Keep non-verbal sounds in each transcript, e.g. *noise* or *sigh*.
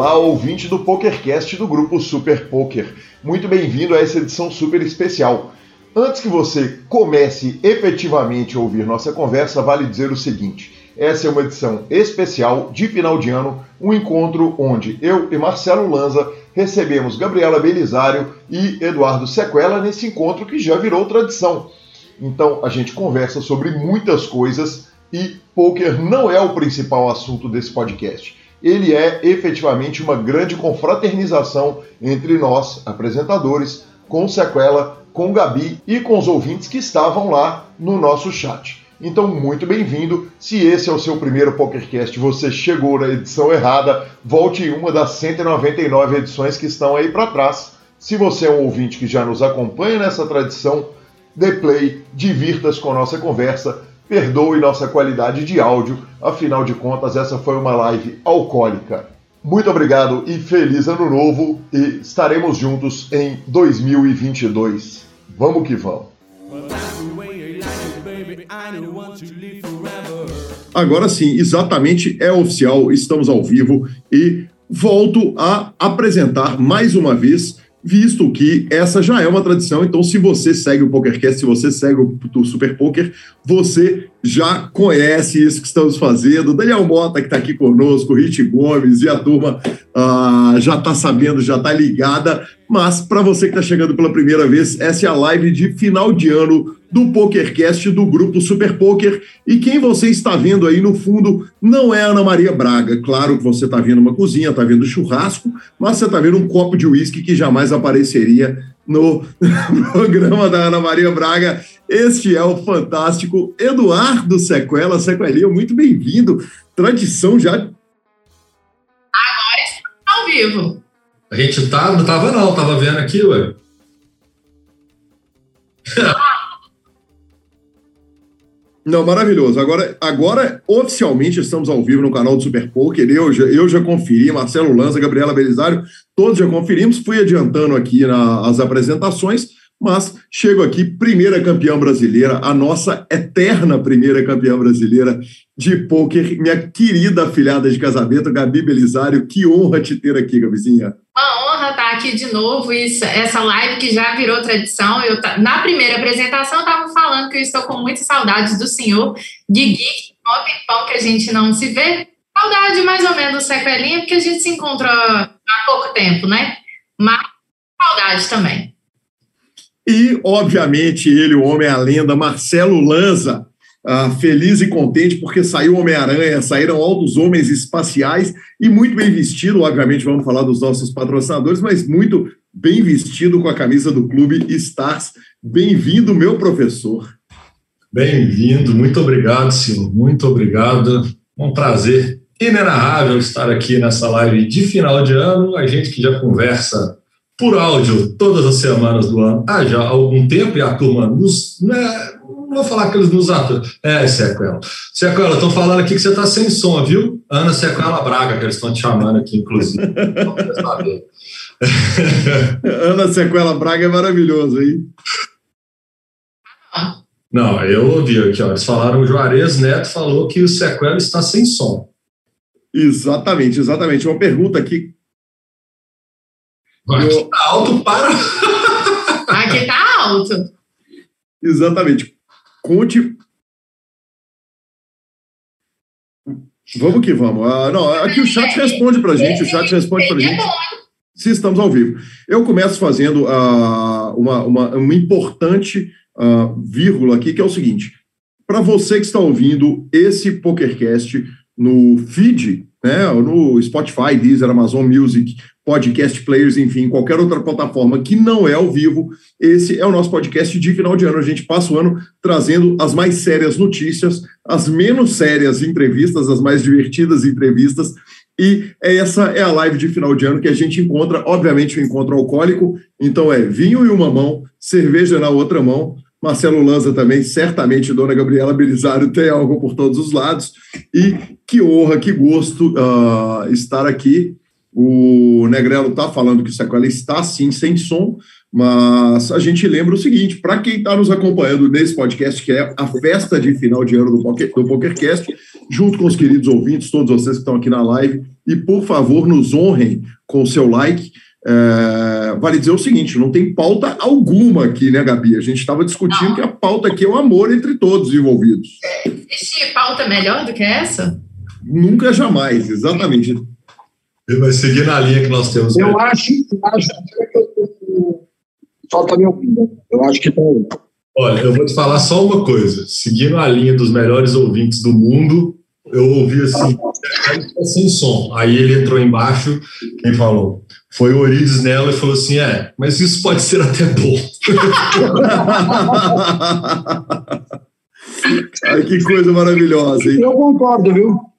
Olá, ouvinte do PokerCast do grupo Super Poker. Muito bem-vindo a essa edição super especial. Antes que você comece efetivamente a ouvir nossa conversa, vale dizer o seguinte: essa é uma edição especial de final de ano, um encontro onde eu e Marcelo Lanza recebemos Gabriela Belisário e Eduardo Sequela nesse encontro que já virou tradição. Então a gente conversa sobre muitas coisas e poker não é o principal assunto desse podcast ele é efetivamente uma grande confraternização entre nós, apresentadores, com Sequela, com Gabi e com os ouvintes que estavam lá no nosso chat. Então, muito bem-vindo. Se esse é o seu primeiro PokerCast você chegou na edição errada, volte em uma das 199 edições que estão aí para trás. Se você é um ouvinte que já nos acompanha nessa tradição, dê play, divirta-se com a nossa conversa Perdoe nossa qualidade de áudio, afinal de contas, essa foi uma live alcoólica. Muito obrigado e feliz ano novo e estaremos juntos em 2022. Vamos que vamos. Agora sim, exatamente é oficial, estamos ao vivo e volto a apresentar mais uma vez visto que essa já é uma tradição. Então, se você segue o PokerCast, se você segue o Super Poker, você já conhece isso que estamos fazendo. Daniel Mota, que está aqui conosco, Rich Gomes e a turma uh, já está sabendo, já está ligada. Mas, para você que está chegando pela primeira vez, essa é a live de final de ano do PokerCast do grupo Super Poker. E quem você está vendo aí no fundo não é Ana Maria Braga. Claro que você está vendo uma cozinha, está vendo churrasco, mas você está vendo um copo de uísque que jamais apareceria no *laughs* programa da Ana Maria Braga. Este é o fantástico Eduardo Sequela. Sequelinha, muito bem-vindo. Tradição já. Agora está ao vivo. A gente tá, não estava não, estava vendo aqui, ué. *laughs* Não, maravilhoso. Agora, agora, oficialmente, estamos ao vivo no canal do Super Poker. Eu já, eu já conferi, Marcelo Lanza, Gabriela Belisário, todos já conferimos. Fui adiantando aqui nas apresentações, mas chego aqui, primeira campeã brasileira, a nossa eterna primeira campeã brasileira de poker, minha querida afilhada de casamento, Gabi Belisário. Que honra te ter aqui, Gabizinha. Uma honra estar aqui de novo. Isso, essa live que já virou tradição. Eu, na primeira apresentação, eu estava falando que eu estou com muitas saudades do senhor Guigui, que pão que a gente não se vê. Saudade mais ou menos Sequelinha, porque a gente se encontra há pouco tempo, né? Mas saudade também. E, obviamente, ele, o homem, a lenda, Marcelo Lanza, Uh, feliz e contente porque saiu Homem-Aranha, saíram altos homens espaciais e muito bem vestido, obviamente vamos falar dos nossos patrocinadores, mas muito bem vestido com a camisa do clube Stars. Bem-vindo, meu professor. Bem-vindo, muito obrigado, senhor, muito obrigado. Um prazer inenarrável estar aqui nessa live de final de ano. A gente que já conversa por áudio todas as semanas do ano há já algum tempo e a turma nos. Né, não vou falar que eles nos atuam. É, Sequela. Sequela, estão falando aqui que você está sem som, viu? Ana Sequela Braga, que eles estão te chamando aqui, inclusive. *laughs* Ana Sequela Braga é maravilhoso aí. Não, eu ouvi aqui, ó. Eles falaram, o Juarez Neto falou que o Sequela está sem som. Exatamente, exatamente. Uma pergunta aqui. Aqui eu... tá alto para. Aqui tá alto. Exatamente. Conte. Vamos que vamos. Ah, não, aqui o chat responde para gente, o chat responde para gente se estamos ao vivo. Eu começo fazendo uh, uma, uma, uma, importante uh, vírgula aqui, que é o seguinte: para você que está ouvindo esse PokerCast no feed, né, no Spotify, Deezer, Amazon Music, podcast players, enfim, qualquer outra plataforma que não é ao vivo, esse é o nosso podcast de final de ano. A gente passa o ano trazendo as mais sérias notícias, as menos sérias entrevistas, as mais divertidas entrevistas. E essa é a live de final de ano que a gente encontra, obviamente, o um encontro alcoólico. Então é vinho em uma mão, cerveja na outra mão. Marcelo Lanza também, certamente Dona Gabriela Belisário tem algo por todos os lados. E que honra, que gosto uh, estar aqui o Negrelo está falando que o sequela está sim sem som, Mas a gente lembra o seguinte: para quem está nos acompanhando nesse podcast, que é a festa de final de ano do, Poker, do PokerCast, junto com os queridos ouvintes, todos vocês que estão aqui na live, e por favor, nos honrem com o seu like. É, vale dizer o seguinte: não tem pauta alguma aqui, né, Gabi? A gente estava discutindo não. que a pauta aqui é o amor entre todos os envolvidos. Existe pauta melhor do que essa? Nunca, jamais, exatamente. Ele vai seguir na linha que nós temos. Eu acho, acho falta minha opinião. Eu acho que tá. Olha, eu vou te falar só uma coisa. Seguindo a linha dos melhores ouvintes do mundo, eu ouvi assim, tá sem som. Aí ele entrou embaixo e falou. Foi o Orides nela e falou assim: é, mas isso pode ser até bom. *laughs* Ai, que coisa maravilhosa, hein? Eu concordo, viu?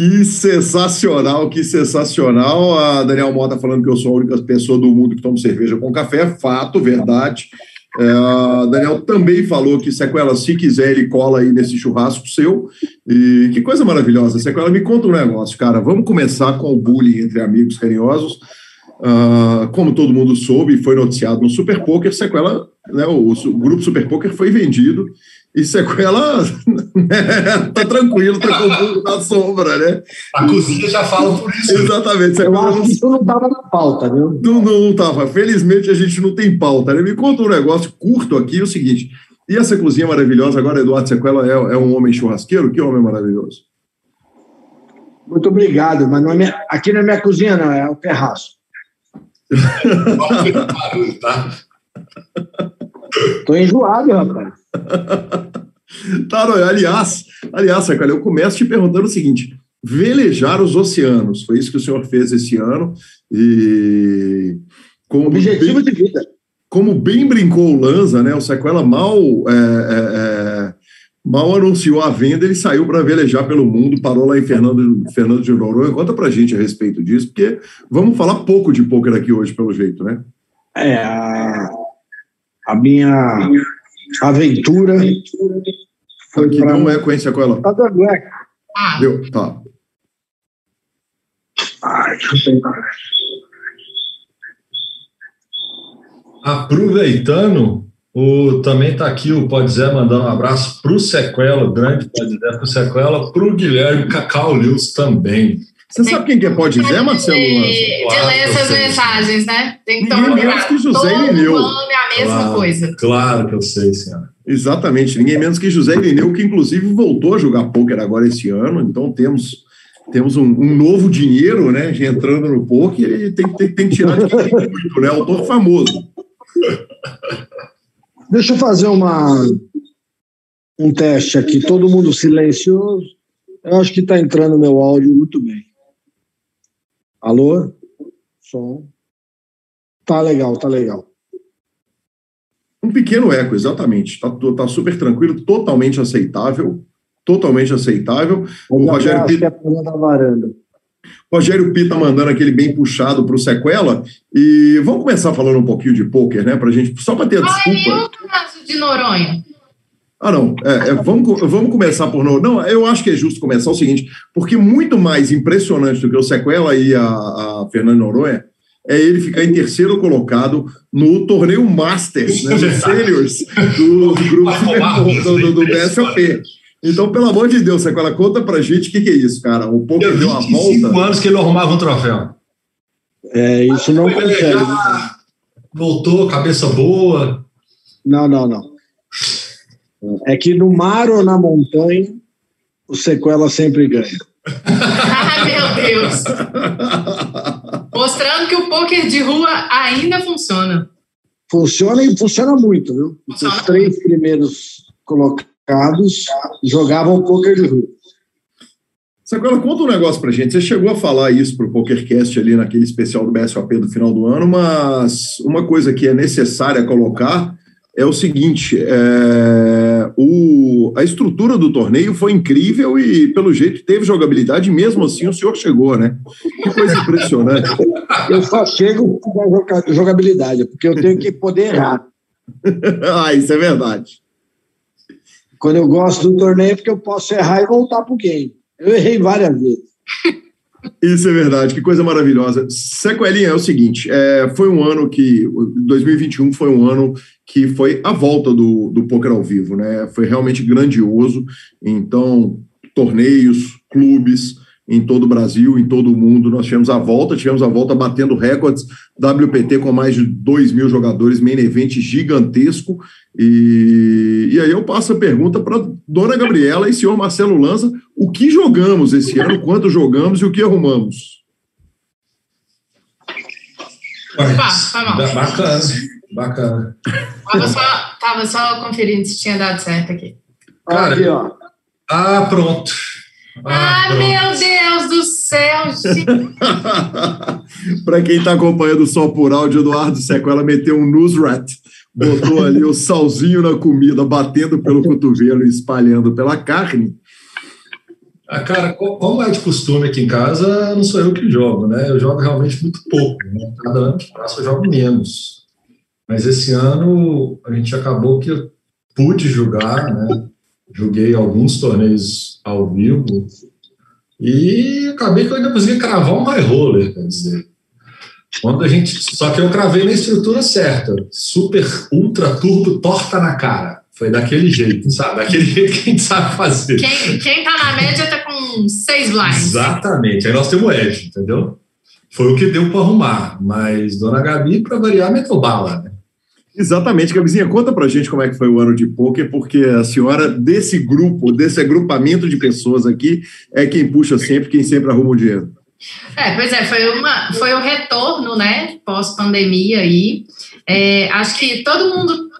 Que sensacional, que sensacional. A Daniel Mota falando que eu sou a única pessoa do mundo que toma cerveja com café. Fato, verdade. É, Daniel também falou que Sequela, se quiser, ele cola aí nesse churrasco seu. E que coisa maravilhosa. Sequela, me conta um negócio, cara. Vamos começar com o bullying entre amigos carinhosos. Uh, como todo mundo soube, foi noticiado no Super Poker, Sequela, né, o, o grupo Super Poker foi vendido e sequela né, *laughs* tá tranquilo, tá com o burro na sombra, né? A cozinha já fala por isso. Exatamente. Sequela Eu acho que isso não tava na pauta, viu? Não, não, não tava. Felizmente a gente não tem pauta, né? Me conta um negócio curto aqui, é o seguinte. E essa cozinha maravilhosa, agora Eduardo Sequela é, é um homem churrasqueiro? Que homem maravilhoso. Muito obrigado, mas não é minha, aqui não é minha cozinha, não, é o terraço. tá? Tô enjoado, rapaz. *laughs* não, aliás, aliás, eu começo te perguntando o seguinte: velejar os oceanos, foi isso que o senhor fez esse ano e como objetivo bem, de vida. Como bem brincou o Lanza, né? O Sequela mal é, é, é, mal anunciou a venda, ele saiu para velejar pelo mundo, parou lá em Fernando, Fernando de Noronha. Conta para gente a respeito disso, porque vamos falar pouco de poker aqui hoje, pelo jeito, né? É, a, a minha aventura foi Aqui pra... não é com essa coisa. Tá dando eco. Ah. Deu, tá. Ai, deixa eu tentar. Aproveitando, o, também está aqui o Pode Zé mandando um abraço para o Sequela, grande Pode Zé para o Sequela, para o Guilherme Cacau Lewis também. Você sabe quem que é Pode Zé, Marcelo? De, de ler essas mensagens, né? Tem que tomar menos que José Irineu. é a mesma claro, coisa. Claro que eu sei, senhora. Exatamente, ninguém menos que José Irineu, que inclusive voltou a jogar pôquer agora esse ano, então temos temos um, um, novo dinheiro, né, entrando no poker e tem, tem, tem que tirar de quem tem muito, né, autor famoso. Deixa eu fazer uma, um teste aqui, todo mundo silencioso. Eu acho que está entrando meu áudio muito bem. Alô? Som. Tá legal, tá legal. Um pequeno eco, exatamente. Tá, tá super tranquilo, totalmente aceitável. Totalmente aceitável. o Rogério Pita. É da varanda. Rogério Pita mandando aquele bem puxado para o sequela. E vamos começar falando um pouquinho de pôquer, né? Pra gente, só para ter a desculpa. Ai, o caso de Noronha. Ah, não. É, é, vamos, vamos começar por. Não, eu acho que é justo começar o seguinte, porque muito mais impressionante do que o Sequela e a, a Fernando Noronha é ele ficar em terceiro colocado no torneio Masters, né, dos Seniors do, do grupo do, do, do BSOP. Então, pelo amor de Deus, Sequela, conta pra gente o que, que, é isso, cara. O poker deu uma volta. cinco anos que ele arrumava um troféu. É, isso não consegue. Voltou, cabeça boa. Não, não, não. É que no mar ou na montanha, o sequela sempre ganha. *laughs* Ai, meu Deus! Mostrando que o poker de rua ainda funciona. Funciona e funciona muito, viu? Funciona Os três primeiros colocados jogavam poker de rua. Agora, conta um negócio pra gente. Você chegou a falar isso pro PokerCast ali naquele especial do BSOP do final do ano, mas uma coisa que é necessária colocar é o seguinte: é, o, a estrutura do torneio foi incrível e, pelo jeito, teve jogabilidade, mesmo assim o senhor chegou, né? Que coisa impressionante. *laughs* Eu só chego com jogabilidade, porque eu tenho que poder errar. *laughs* ah, isso é verdade. Quando eu gosto do torneio, é porque eu posso errar e voltar para o game. Eu errei várias vezes. *laughs* Isso é verdade, que coisa maravilhosa. Sequelinha é o seguinte: é, foi um ano que. 2021 foi um ano que foi a volta do, do poker ao vivo, né? Foi realmente grandioso. Então, torneios, clubes em todo o Brasil, em todo o mundo, nós tivemos a volta, tivemos a volta batendo recordes, WPT com mais de 2 mil jogadores, main event gigantesco. E, e aí eu passo a pergunta para dona Gabriela e senhor Marcelo Lanza: o que jogamos esse ano, quanto jogamos e o que arrumamos? bacana, bacana. Tava só, tava só conferindo se tinha dado certo aqui. Cara, aqui, ó. Ah, pronto. Ah, ah meu Deus do céu, *laughs* Para quem está acompanhando só por áudio, Eduardo Sequela meteu um news rat botou ali o salzinho na comida, batendo pelo cotovelo e espalhando pela carne. Ah, cara, como é de costume aqui em casa, não sou eu que jogo, né? Eu jogo realmente muito pouco. Né? Cada ano que passa eu jogo menos. Mas esse ano a gente acabou que eu pude jogar, né? Joguei alguns torneios ao vivo e acabei que eu ainda consegui cravar um high roller, quer dizer. Quando a gente. Só que eu cravei na estrutura certa. Super, ultra, turbo, torta na cara. Foi daquele jeito, sabe? Daquele *laughs* jeito que a gente sabe fazer. Quem, quem tá na média tá com seis blinds. Exatamente. Aí nós temos edge, entendeu? Foi o que deu para arrumar. Mas Dona Gabi, para variar, meteu bala, né? Exatamente, Gabizinha, conta pra gente como é que foi o ano de pôquer, porque a senhora, desse grupo, desse agrupamento de pessoas aqui, é quem puxa sempre, quem sempre arruma o dinheiro. É, pois é, foi, uma, foi o retorno, né, pós-pandemia aí. É, acho que todo mundo,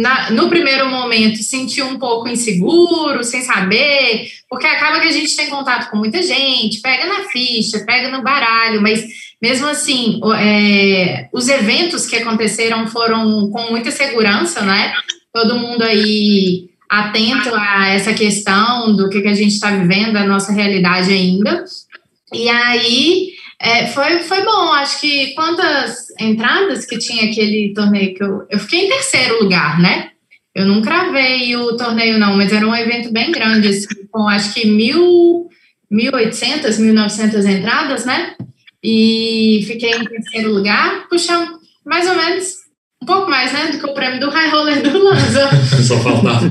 na, no primeiro momento, sentiu um pouco inseguro, sem saber, porque acaba que a gente tem contato com muita gente, pega na ficha, pega no baralho, mas mesmo assim, é, os eventos que aconteceram foram com muita segurança, né? Todo mundo aí atento a essa questão do que, que a gente está vivendo, a nossa realidade ainda. E aí é, foi, foi bom, acho que quantas entradas que tinha aquele torneio que eu. Eu fiquei em terceiro lugar, né? Eu não cravei o torneio, não, mas era um evento bem grande, assim, com acho que mil, 1.800, 1.900 entradas, né? E fiquei em terceiro lugar, puxando mais ou menos, um pouco mais, né? Do que o prêmio do High Roller do Lanza. *laughs* Só faltava.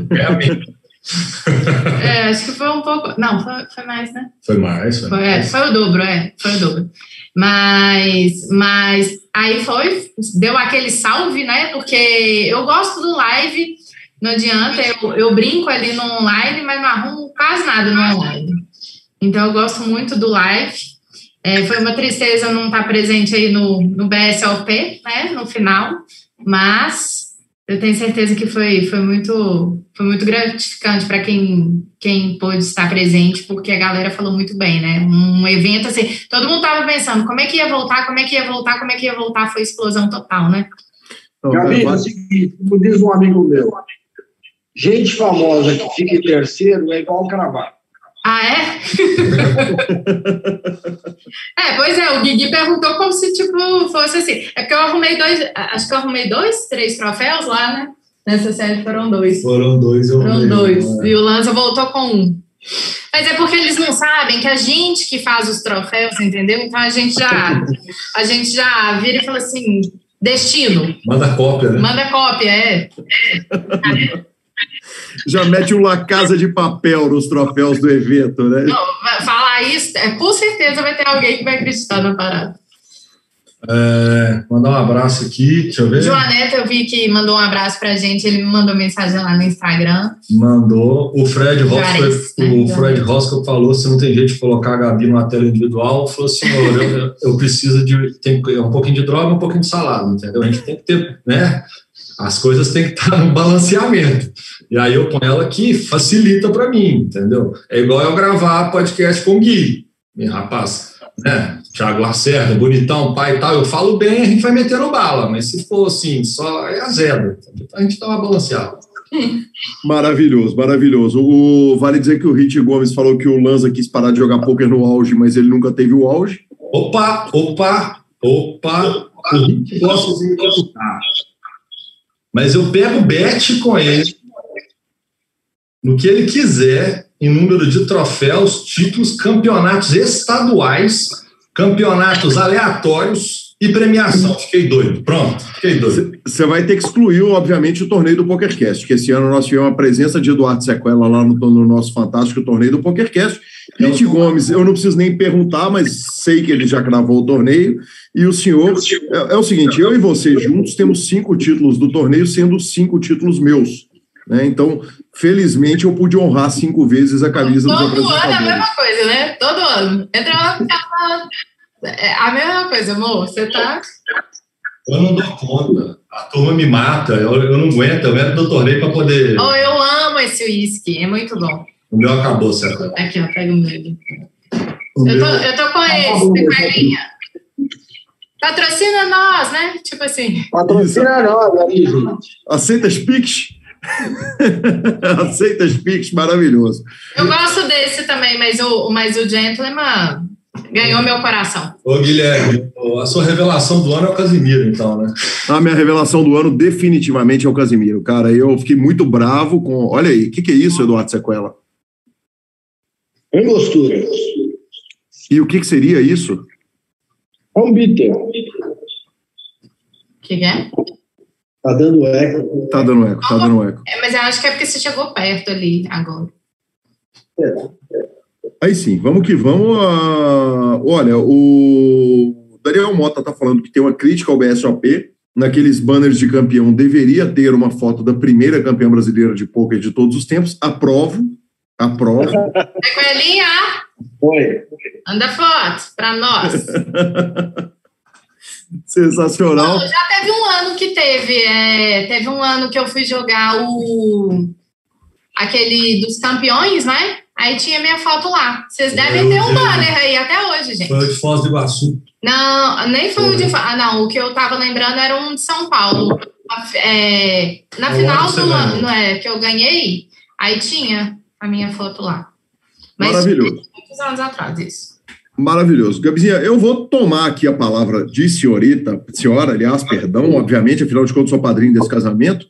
É é, acho que foi um pouco. Não, foi, foi mais, né? Foi mais. Foi, foi, é, foi o dobro, é. Foi o dobro. Mas, mas aí foi, deu aquele salve, né? Porque eu gosto do live, não adianta, eu, eu brinco ali no online, mas não arrumo quase nada no online. Então eu gosto muito do live. É, foi uma tristeza não estar presente aí no, no BSLP, né? No final, mas eu tenho certeza que foi, foi, muito, foi muito gratificante para quem, quem pôde estar presente, porque a galera falou muito bem, né? Um evento assim, todo mundo estava pensando como é que ia voltar, como é que ia voltar, como é que ia voltar, foi explosão total, né? Gabi, é o seguinte, como diz um amigo meu, gente famosa que fica em terceiro é igual cravar. Ah, é? *laughs* é, pois é, o Guigui perguntou como se, tipo, fosse assim. É porque eu arrumei dois, acho que eu arrumei dois, três troféus lá, né? Nessa série foram dois. Foram dois, eu Foram dois. É. E o Lanza voltou com um. Mas é porque eles não sabem que a gente que faz os troféus, entendeu? Então a gente já, a gente já vira e fala assim, destino. Manda cópia, né? Manda cópia, é. é *laughs* já mete uma casa de papel nos troféus do evento, né? Não, falar isso, é, com certeza vai ter alguém que vai acreditar na parada. É, mandar um abraço aqui, deixa eu ver. Joaneta, eu vi que mandou um abraço pra gente, ele me mandou mensagem lá no Instagram. Mandou. O Fred Roscoe, né? o Fred Roscoe falou: se não tem jeito de colocar a Gabi numa tela individual, falou assim: eu, eu preciso de tem, um pouquinho de droga um pouquinho de salada, entendeu? A gente tem que ter, né? As coisas têm que estar *laughs* no balanceamento. E aí eu ponho ela aqui, facilita para mim, entendeu? É igual eu gravar podcast com o Gui, meu rapaz, né? Tiago Lacerda, bonitão, pai e tal. Eu falo bem, a gente vai metendo bala, mas se for assim, só é azeda. A gente dá uma balanceada. *laughs* Maravilhoso, maravilhoso. O, vale dizer que o Rich Gomes falou que o Lanza quis parar de jogar poker no auge, mas ele nunca teve o auge. Opa, opa, opa. O Rich gosta de me Mas eu pego bet com ele no que ele quiser em número de troféus, títulos, campeonatos estaduais, campeonatos aleatórios e premiação. Fiquei doido. Pronto, fiquei doido. Você vai ter que excluir, obviamente, o torneio do PokerCast, que esse ano nós tivemos a presença de Eduardo Sequela lá no, no nosso fantástico torneio do PokerCast. Pete Gomes, eu não preciso nem perguntar, mas sei que ele já gravou o torneio. E o senhor, é, é o seguinte: eu e você juntos temos cinco títulos do torneio, sendo cinco títulos meus. Né? Então, felizmente, eu pude honrar cinco vezes a camisa Todo dos ano é a apresentadores. mesma coisa, né? Todo ano. Entra uma. É a mesma coisa, amor. Você tá. Eu não dou conta. A turma me mata. Eu, eu não aguento. Eu entro no torneio para poder. Oh, eu amo esse uísque. É muito bom. O meu acabou, certo? Aqui, ó, pega o meu. O Eu tô, meu- eu tô com esse, Peguinha. Patrocina nós, né? Tipo assim. Patrocina nós aí, gente. Aceita as Pix? *laughs* Aceita as Pix, maravilhoso. Eu gosto desse também, mas o, mas o Gentleman ganhou meu coração. Ô, Guilherme, a sua revelação do ano é o Casimiro, então, né? A minha revelação do ano definitivamente é o Casimiro, cara. Eu fiquei muito bravo com. Olha aí, o que, que é isso, Eduardo Sequela? Angostura. E o que, que seria isso? Home beater. O que, que é? Tá dando eco. Tá dando eco, tá dando eco. É, Mas eu acho que é porque você chegou perto ali agora. Aí sim, vamos que vamos. ah, Olha, o Daniel Mota tá falando que tem uma crítica ao BSOP. Naqueles banners de campeão deveria ter uma foto da primeira campeã brasileira de poker de todos os tempos. Aprovo, aprovo. Sequelinha, Foi. anda foto pra nós. *laughs* Sensacional. Bom, já teve um ano que teve. é, teve um ano que eu fui jogar o. aquele dos campeões, né? Aí tinha minha foto lá. Vocês devem ter um banner aí até hoje, gente. Foi o de Foz do Iguaçu. Não, nem foi o de. Ah, não, o que eu tava lembrando era um de São Paulo. É, na O final do ano não é, que eu ganhei, aí tinha a minha foto lá. Mas Maravilhoso. muitos anos atrás, isso. Maravilhoso. Gabizinha, eu vou tomar aqui a palavra de senhorita, senhora, aliás, perdão, obviamente, afinal de contas, sou padrinho desse casamento,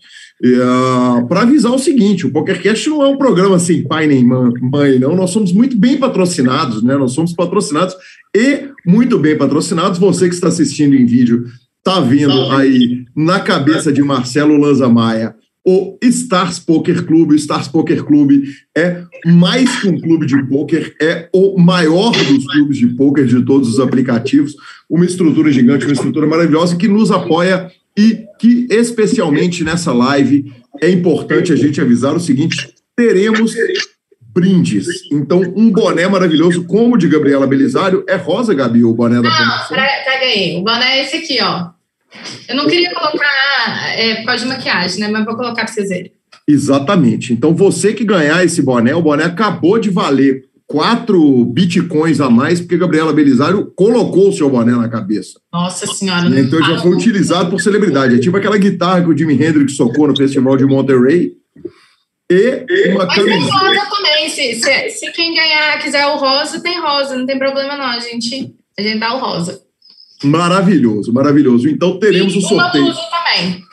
para avisar o seguinte: o PokerCast não é um programa sem pai nem mã- mãe, não. Nós somos muito bem patrocinados, né? Nós somos patrocinados e muito bem patrocinados. Você que está assistindo em vídeo, está vendo aí na cabeça de Marcelo Lanza Maia o Stars Poker Clube. O Stars Poker Clube é mais que um clube de pôquer, é o maior dos clubes de pôquer de todos os aplicativos, uma estrutura gigante, uma estrutura maravilhosa que nos apoia e que, especialmente nessa live, é importante a gente avisar o seguinte: teremos brindes. Então, um boné maravilhoso, como o de Gabriela Belisário, é rosa, Gabi, o boné da Não, promoção. pega aí. O boné é esse aqui, ó. Eu não queria colocar é, por causa de maquiagem, né? Mas vou colocar pra vocês verem. Exatamente. Então, você que ganhar esse boné, o boné acabou de valer quatro bitcoins a mais, porque Gabriela Belisário colocou o seu boné na cabeça. Nossa senhora. Então já foi utilizado por celebridade. É tipo aquela guitarra que o Jimi Hendrix tocou no Festival de Monterey. E uma Mas tem camiseta. rosa também. Se, se, se quem ganhar quiser o rosa, tem rosa. Não tem problema, não. A gente, a gente dá o rosa. Maravilhoso, maravilhoso. Então teremos e o sorteio. uma também.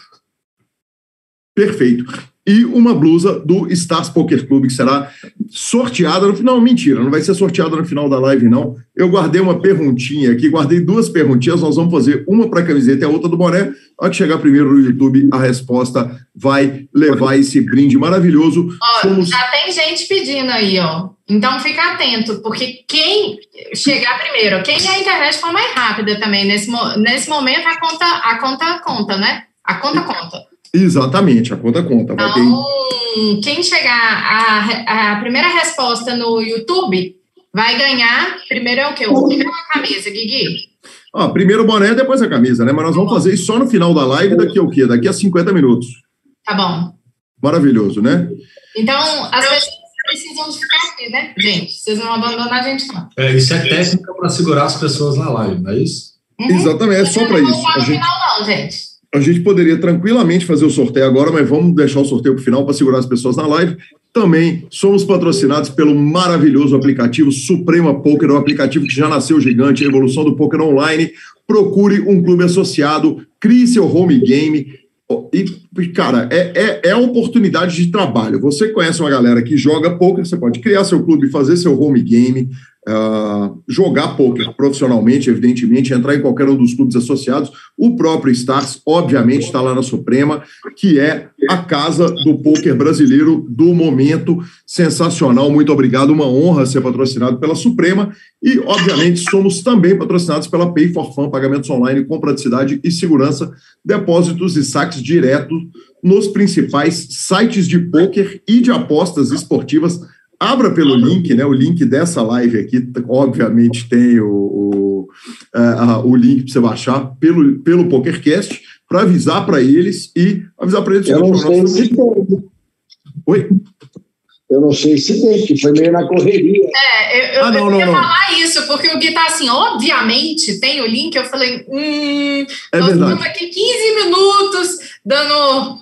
Perfeito. E uma blusa do Stars Poker Club, que será sorteada no final. Mentira, não vai ser sorteada no final da live, não. Eu guardei uma perguntinha aqui, guardei duas perguntinhas. Nós vamos fazer uma para a camiseta e a outra do boné. A hora que chegar primeiro no YouTube, a resposta vai levar esse brinde maravilhoso. Ó, Somos- já tem gente pedindo aí, ó. Então fica atento, porque quem chegar primeiro, quem a internet for mais rápida também, nesse, nesse momento a conta, a conta conta, né? A conta conta. Exatamente, a conta conta. Vai ter Então, quem chegar a, a primeira resposta no YouTube vai ganhar. Primeiro é o quê? O primeiro é uma camisa, Guigui. Ah, primeiro o boné, depois a camisa, né? Mas nós vamos fazer isso só no final da live, daqui a o quê? Daqui a 50 minutos. Tá bom. Maravilhoso, né? Então, as pessoas precisam de ficar aqui, né? Gente, vocês não abandonam a gente, não. É, isso é técnica para segurar as pessoas na live, não é isso? Uhum. Exatamente, é só para Não isso. tá gente, final, não, gente. A gente poderia tranquilamente fazer o sorteio agora, mas vamos deixar o sorteio para o final para segurar as pessoas na live. Também somos patrocinados pelo maravilhoso aplicativo Suprema Poker, um aplicativo que já nasceu gigante, a evolução do poker online. Procure um clube associado, crie seu home game, E, cara, é, é, é oportunidade de trabalho. Você conhece uma galera que joga poker, você pode criar seu clube, fazer seu home game, uh, jogar poker profissionalmente, evidentemente, entrar em qualquer um dos clubes associados. O próprio Stars, obviamente, está lá na Suprema, que é a casa do poker brasileiro do momento. Sensacional, muito obrigado. Uma honra ser patrocinado pela Suprema. E, obviamente, somos também patrocinados pela Pay for Fun, pagamentos online com praticidade e segurança, depósitos e saques diretos nos principais sites de poker e de apostas esportivas Abra pelo link, né? O link dessa live aqui, obviamente, tem o, o, uh, o link para você baixar pelo, pelo PokerCast, para avisar para eles e avisar para eles. Eu não sei se tem. Oi? Eu não sei se tem, que foi meio na correria. É, eu, eu, ah, não, eu ia não, falar isso, porque o Gui tá assim, obviamente, tem o link, eu falei, hum, é nós estamos aqui 15 minutos dando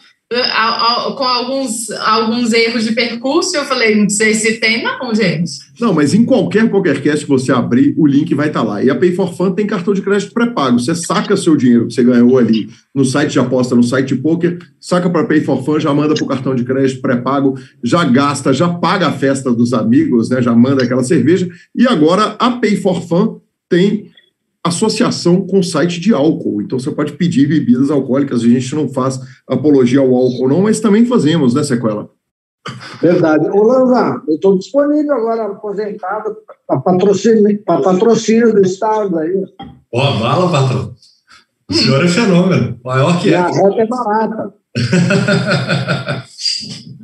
com alguns, alguns erros de percurso, eu falei, não sei se tem, não, gente. Não, mas em qualquer PokerCast que você abrir, o link vai estar tá lá. E a Pay for Fun tem cartão de crédito pré-pago. Você saca seu dinheiro que você ganhou ali no site de aposta, no site de poker, saca para Pay for Fun, já manda para o cartão de crédito pré-pago, já gasta, já paga a festa dos amigos, né? já manda aquela cerveja. E agora a Pay for Fun tem associação com site de álcool. Então você pode pedir bebidas alcoólicas. A gente não faz apologia ao álcool, não, mas também fazemos, né, Sequela? Verdade. Ô, Lanza, eu estou disponível agora, aposentado, para patrocínio, patrocínio do Estado aí. Ó, bala, patrão. O senhor é fenômeno. Maior que é. A rota é barata. *laughs*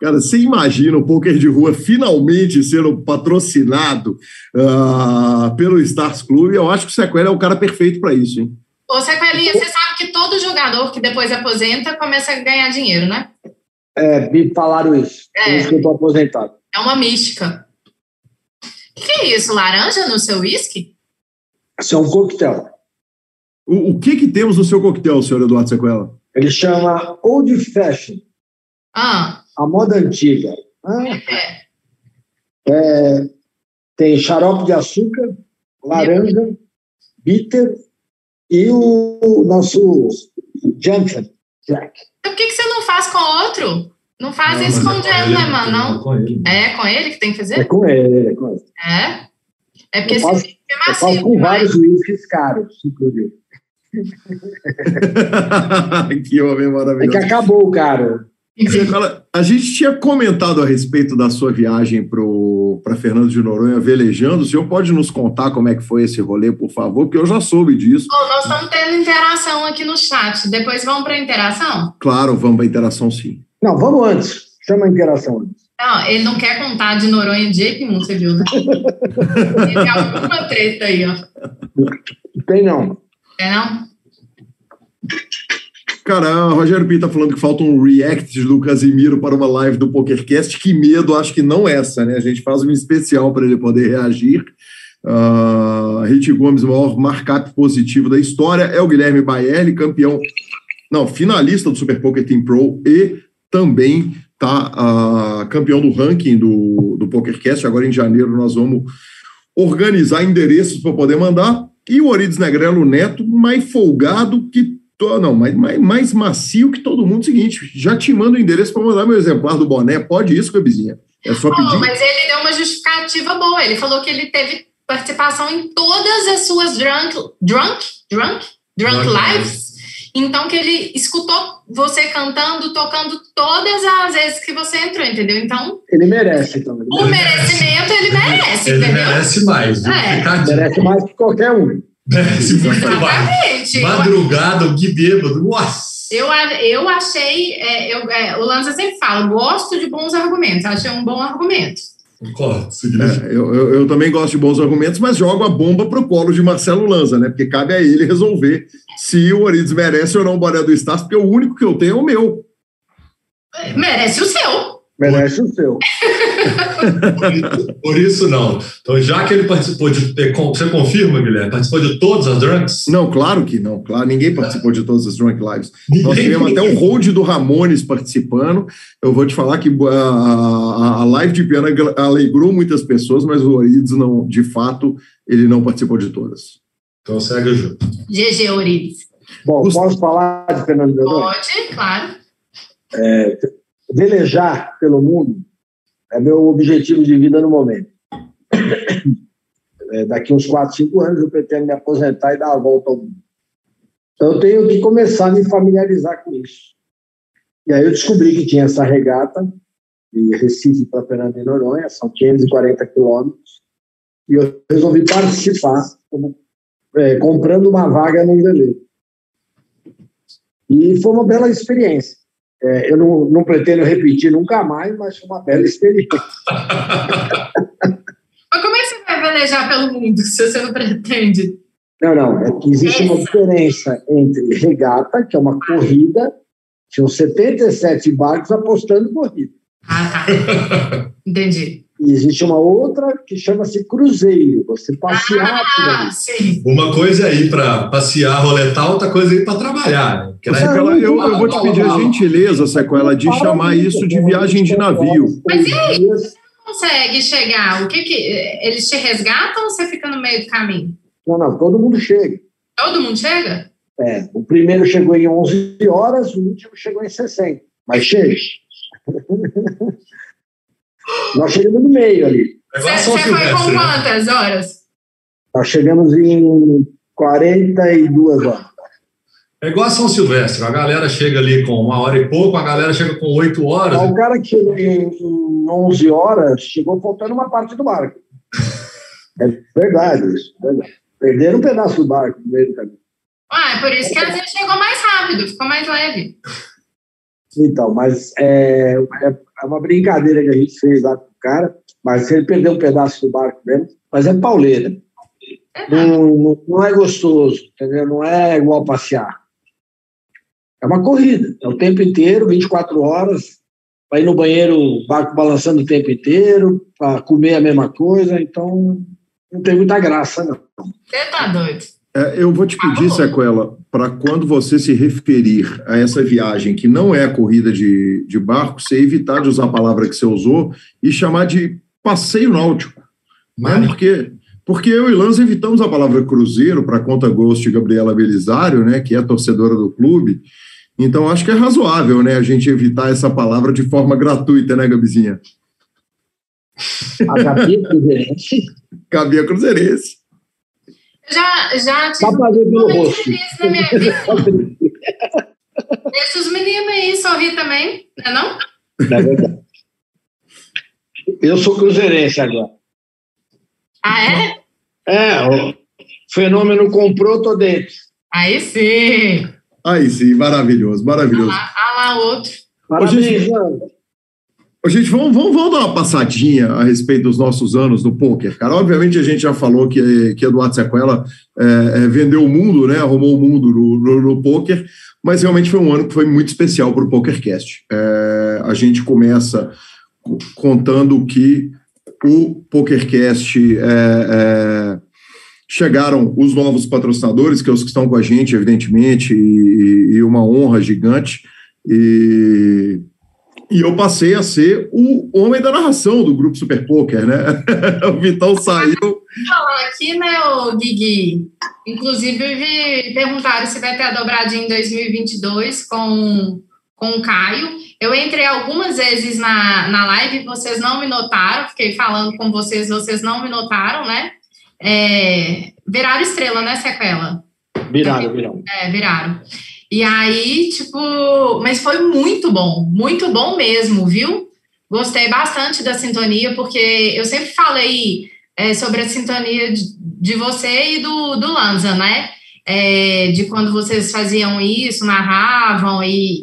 Cara, você imagina o poker de rua finalmente sendo patrocinado uh, pelo Stars Club? Eu acho que o Sequela é o cara perfeito para isso, hein? Ô, Sequelinha, você sabe que todo jogador que depois aposenta começa a ganhar dinheiro, né? É, me falaram isso. É. Por isso que eu tô aposentado. É uma mística. O que, é isso? Laranja no seu uísque? Isso é um coquetel. O, o, que que temos no seu coquetel, senhor Eduardo Sequela? Ele chama Old Fashion. Ah. A moda antiga. Ah, é, tem xarope de açúcar, laranja, bitter e o nosso Junction Jack. Então, por que, que você não faz com outro? Não faz não, isso com o é Gentleman, não? Com ele. É com ele que tem que fazer? É com ele, é com ele. É? É porque eu faço, esse é macio. Eu faço com vários uísques caros, inclusive. *laughs* que homem maravilhoso. É que acabou, cara. A gente tinha comentado a respeito da sua viagem para Fernando de Noronha velejando. O senhor pode nos contar como é que foi esse rolê, por favor? Porque eu já soube disso. Bom, nós estamos tendo interação aqui no chat. Depois vamos para a interação? Claro, vamos para a interação sim. Não, vamos antes. Chama a interação antes. Não, ele não quer contar de Noronha de jeito nenhum, você viu, né? *laughs* Tem alguma treta aí, ó. Tem não. Tem não? Cara, o Rogério Pinto tá falando que falta um react do Casimiro para uma live do PokerCast. Que medo, acho que não essa, né? A gente faz um especial para ele poder reagir. Uh, Rit Gomes, maior markup positivo da história, é o Guilherme Baelli, campeão, não, finalista do Super Poker Team Pro e também tá uh, campeão do ranking do, do PokerCast. Agora em janeiro nós vamos organizar endereços para poder mandar. E o Orides Negrelo Neto, mais folgado que não, mais, mais, mais macio que todo mundo. Seguinte, já te mando o endereço para mandar meu exemplar do boné. Pode isso, Bebezinha? É só pedir. Oh, mas ele deu uma justificativa boa. Ele falou que ele teve participação em todas as suas drunk, drunk, drunk, drunk lives. Então que ele escutou você cantando, tocando todas as vezes que você entrou, entendeu? Então. Ele merece, então. Ele o merecimento ele merece, ele entendeu? merece mais. É. Merece mais que qualquer um. Exatamente. Madrugada, o Gui bêbado. Nossa! Eu, eu achei, é, eu, é, o Lanza sempre fala, gosto de bons argumentos, achei um bom argumento. Concordo. É, eu, eu, eu, também gosto de bons argumentos, mas jogo a bomba pro colo de Marcelo Lanza, né? Porque cabe a ele resolver se o Orides merece ou não o boné do Estácio, porque o único que eu tenho é o meu. Merece o seu. Merece o seu. *laughs* Por isso, não. Então, já que ele participou de. Você confirma, Guilherme? Participou de todas as drunks? Não, claro que não. Claro, ninguém participou de todas as drunk lives. Nós tivemos até o hold do Ramones participando. Eu vou te falar que a, a, a live de piano alegrou muitas pessoas, mas o Orides, não, de fato, ele não participou de todas. Então segue junto. GG Orides. Bom, posso falar de Fernando? Pode, claro. É, velejar pelo mundo é meu objetivo de vida no momento. É, daqui uns 4, 5 anos eu pretendo me aposentar e dar a volta ao mundo. Então eu tenho que começar a me familiarizar com isso. E aí eu descobri que tinha essa regata de Recife para Fernando de Noronha, são 540 quilômetros, e eu resolvi participar, como, é, comprando uma vaga no veleiro. E foi uma bela experiência. É, eu não, não, pretendo repetir nunca mais, mas foi uma bela experiência. *laughs* mas como é que você vai velejar pelo mundo se você não pretende? Não, não. É que existe uma diferença entre regata, que é uma corrida, tinham 77 barcos apostando corrida. Ah, tá. *laughs* Entendi. E existe uma outra que chama-se cruzeiro, você passear ah, sim. Uma coisa é ir para passear, roletar, outra coisa é ir para trabalhar. Né? Sequela, eu, eu, vou te pedir a gentileza, Sequela, de chamar isso de viagem de navio. Mas e aí, você consegue chegar? O que que... Eles te resgatam ou você fica no meio do caminho? Não, não, todo mundo chega. Todo mundo chega? É, o primeiro chegou em 11 horas, o último chegou em 60. Mas chega. *laughs* Nós chegamos no meio ali. É você, você foi com né? quantas horas? Nós chegamos em 42 horas. É igual a São Silvestre, a galera chega ali com uma hora e pouco, a galera chega com oito horas. o cara que chegou em 11 horas chegou faltando uma parte do barco. É verdade isso, verdade. Perderam um pedaço do barco no meio do caminho. Ah, é por isso que às vezes chegou mais rápido, ficou mais leve. Então, mas é, é, é uma brincadeira que a gente fez lá com o cara, mas ele perdeu um pedaço do barco mesmo, mas é pauleira. Não, não, não, é gostoso, entendeu? Não é igual passear. É uma corrida, é o tempo inteiro, 24 horas, para ir no banheiro, o barco balançando o tempo inteiro, para comer a mesma coisa, então não tem muita graça, não. Você tá doido? É, eu vou te pedir, ah, Sequela, para quando você se referir a essa viagem que não é corrida de, de barco, você evitar de usar a palavra que você usou e chamar de passeio náutico. Né? Porque, porque eu e Lanza evitamos a palavra cruzeiro para conta gosto de Gabriela Belisário, né, que é torcedora do clube. Então, acho que é razoável né, a gente evitar essa palavra de forma gratuita, né, Gabizinha? A Gabi é Cruzeirense. *laughs* Gabi é Cruzeirense já, já tive momentos felizes na minha vida. *laughs* Deixa os meninos aí sorrir também, não é não? É verdade. Eu sou cruzeirense agora. Ah, é? É, o fenômeno comprou, tô dentro. Aí sim. Aí sim, maravilhoso, maravilhoso. Ah lá, ah lá outro. Parabéns, Gente, vamos, vamos, vamos, dar uma passadinha a respeito dos nossos anos no poker, cara. Obviamente a gente já falou que, que Eduardo Sequela é, é, vendeu o mundo, né? Arrumou o mundo no, no, no poker, mas realmente foi um ano que foi muito especial para o PokerCast. É, a gente começa contando que o PokerCast é, é, chegaram os novos patrocinadores, que são os que estão com a gente, evidentemente, e, e uma honra gigante. E e eu passei a ser o homem da narração do grupo Super Poker, né? *laughs* o Vitão saiu. Falando aqui, né, o Guigui? Inclusive, perguntaram se vai ter a dobradinha em 2022 com, com o Caio. Eu entrei algumas vezes na, na live, vocês não me notaram, fiquei falando com vocês, vocês não me notaram, né? É, viraram estrela, né, Sequela? Viraram, viraram. É, viraram. E aí, tipo, mas foi muito bom, muito bom mesmo, viu? Gostei bastante da sintonia, porque eu sempre falei é, sobre a sintonia de, de, você e do, do Lanza, né? É, de quando vocês faziam isso, narravam, e,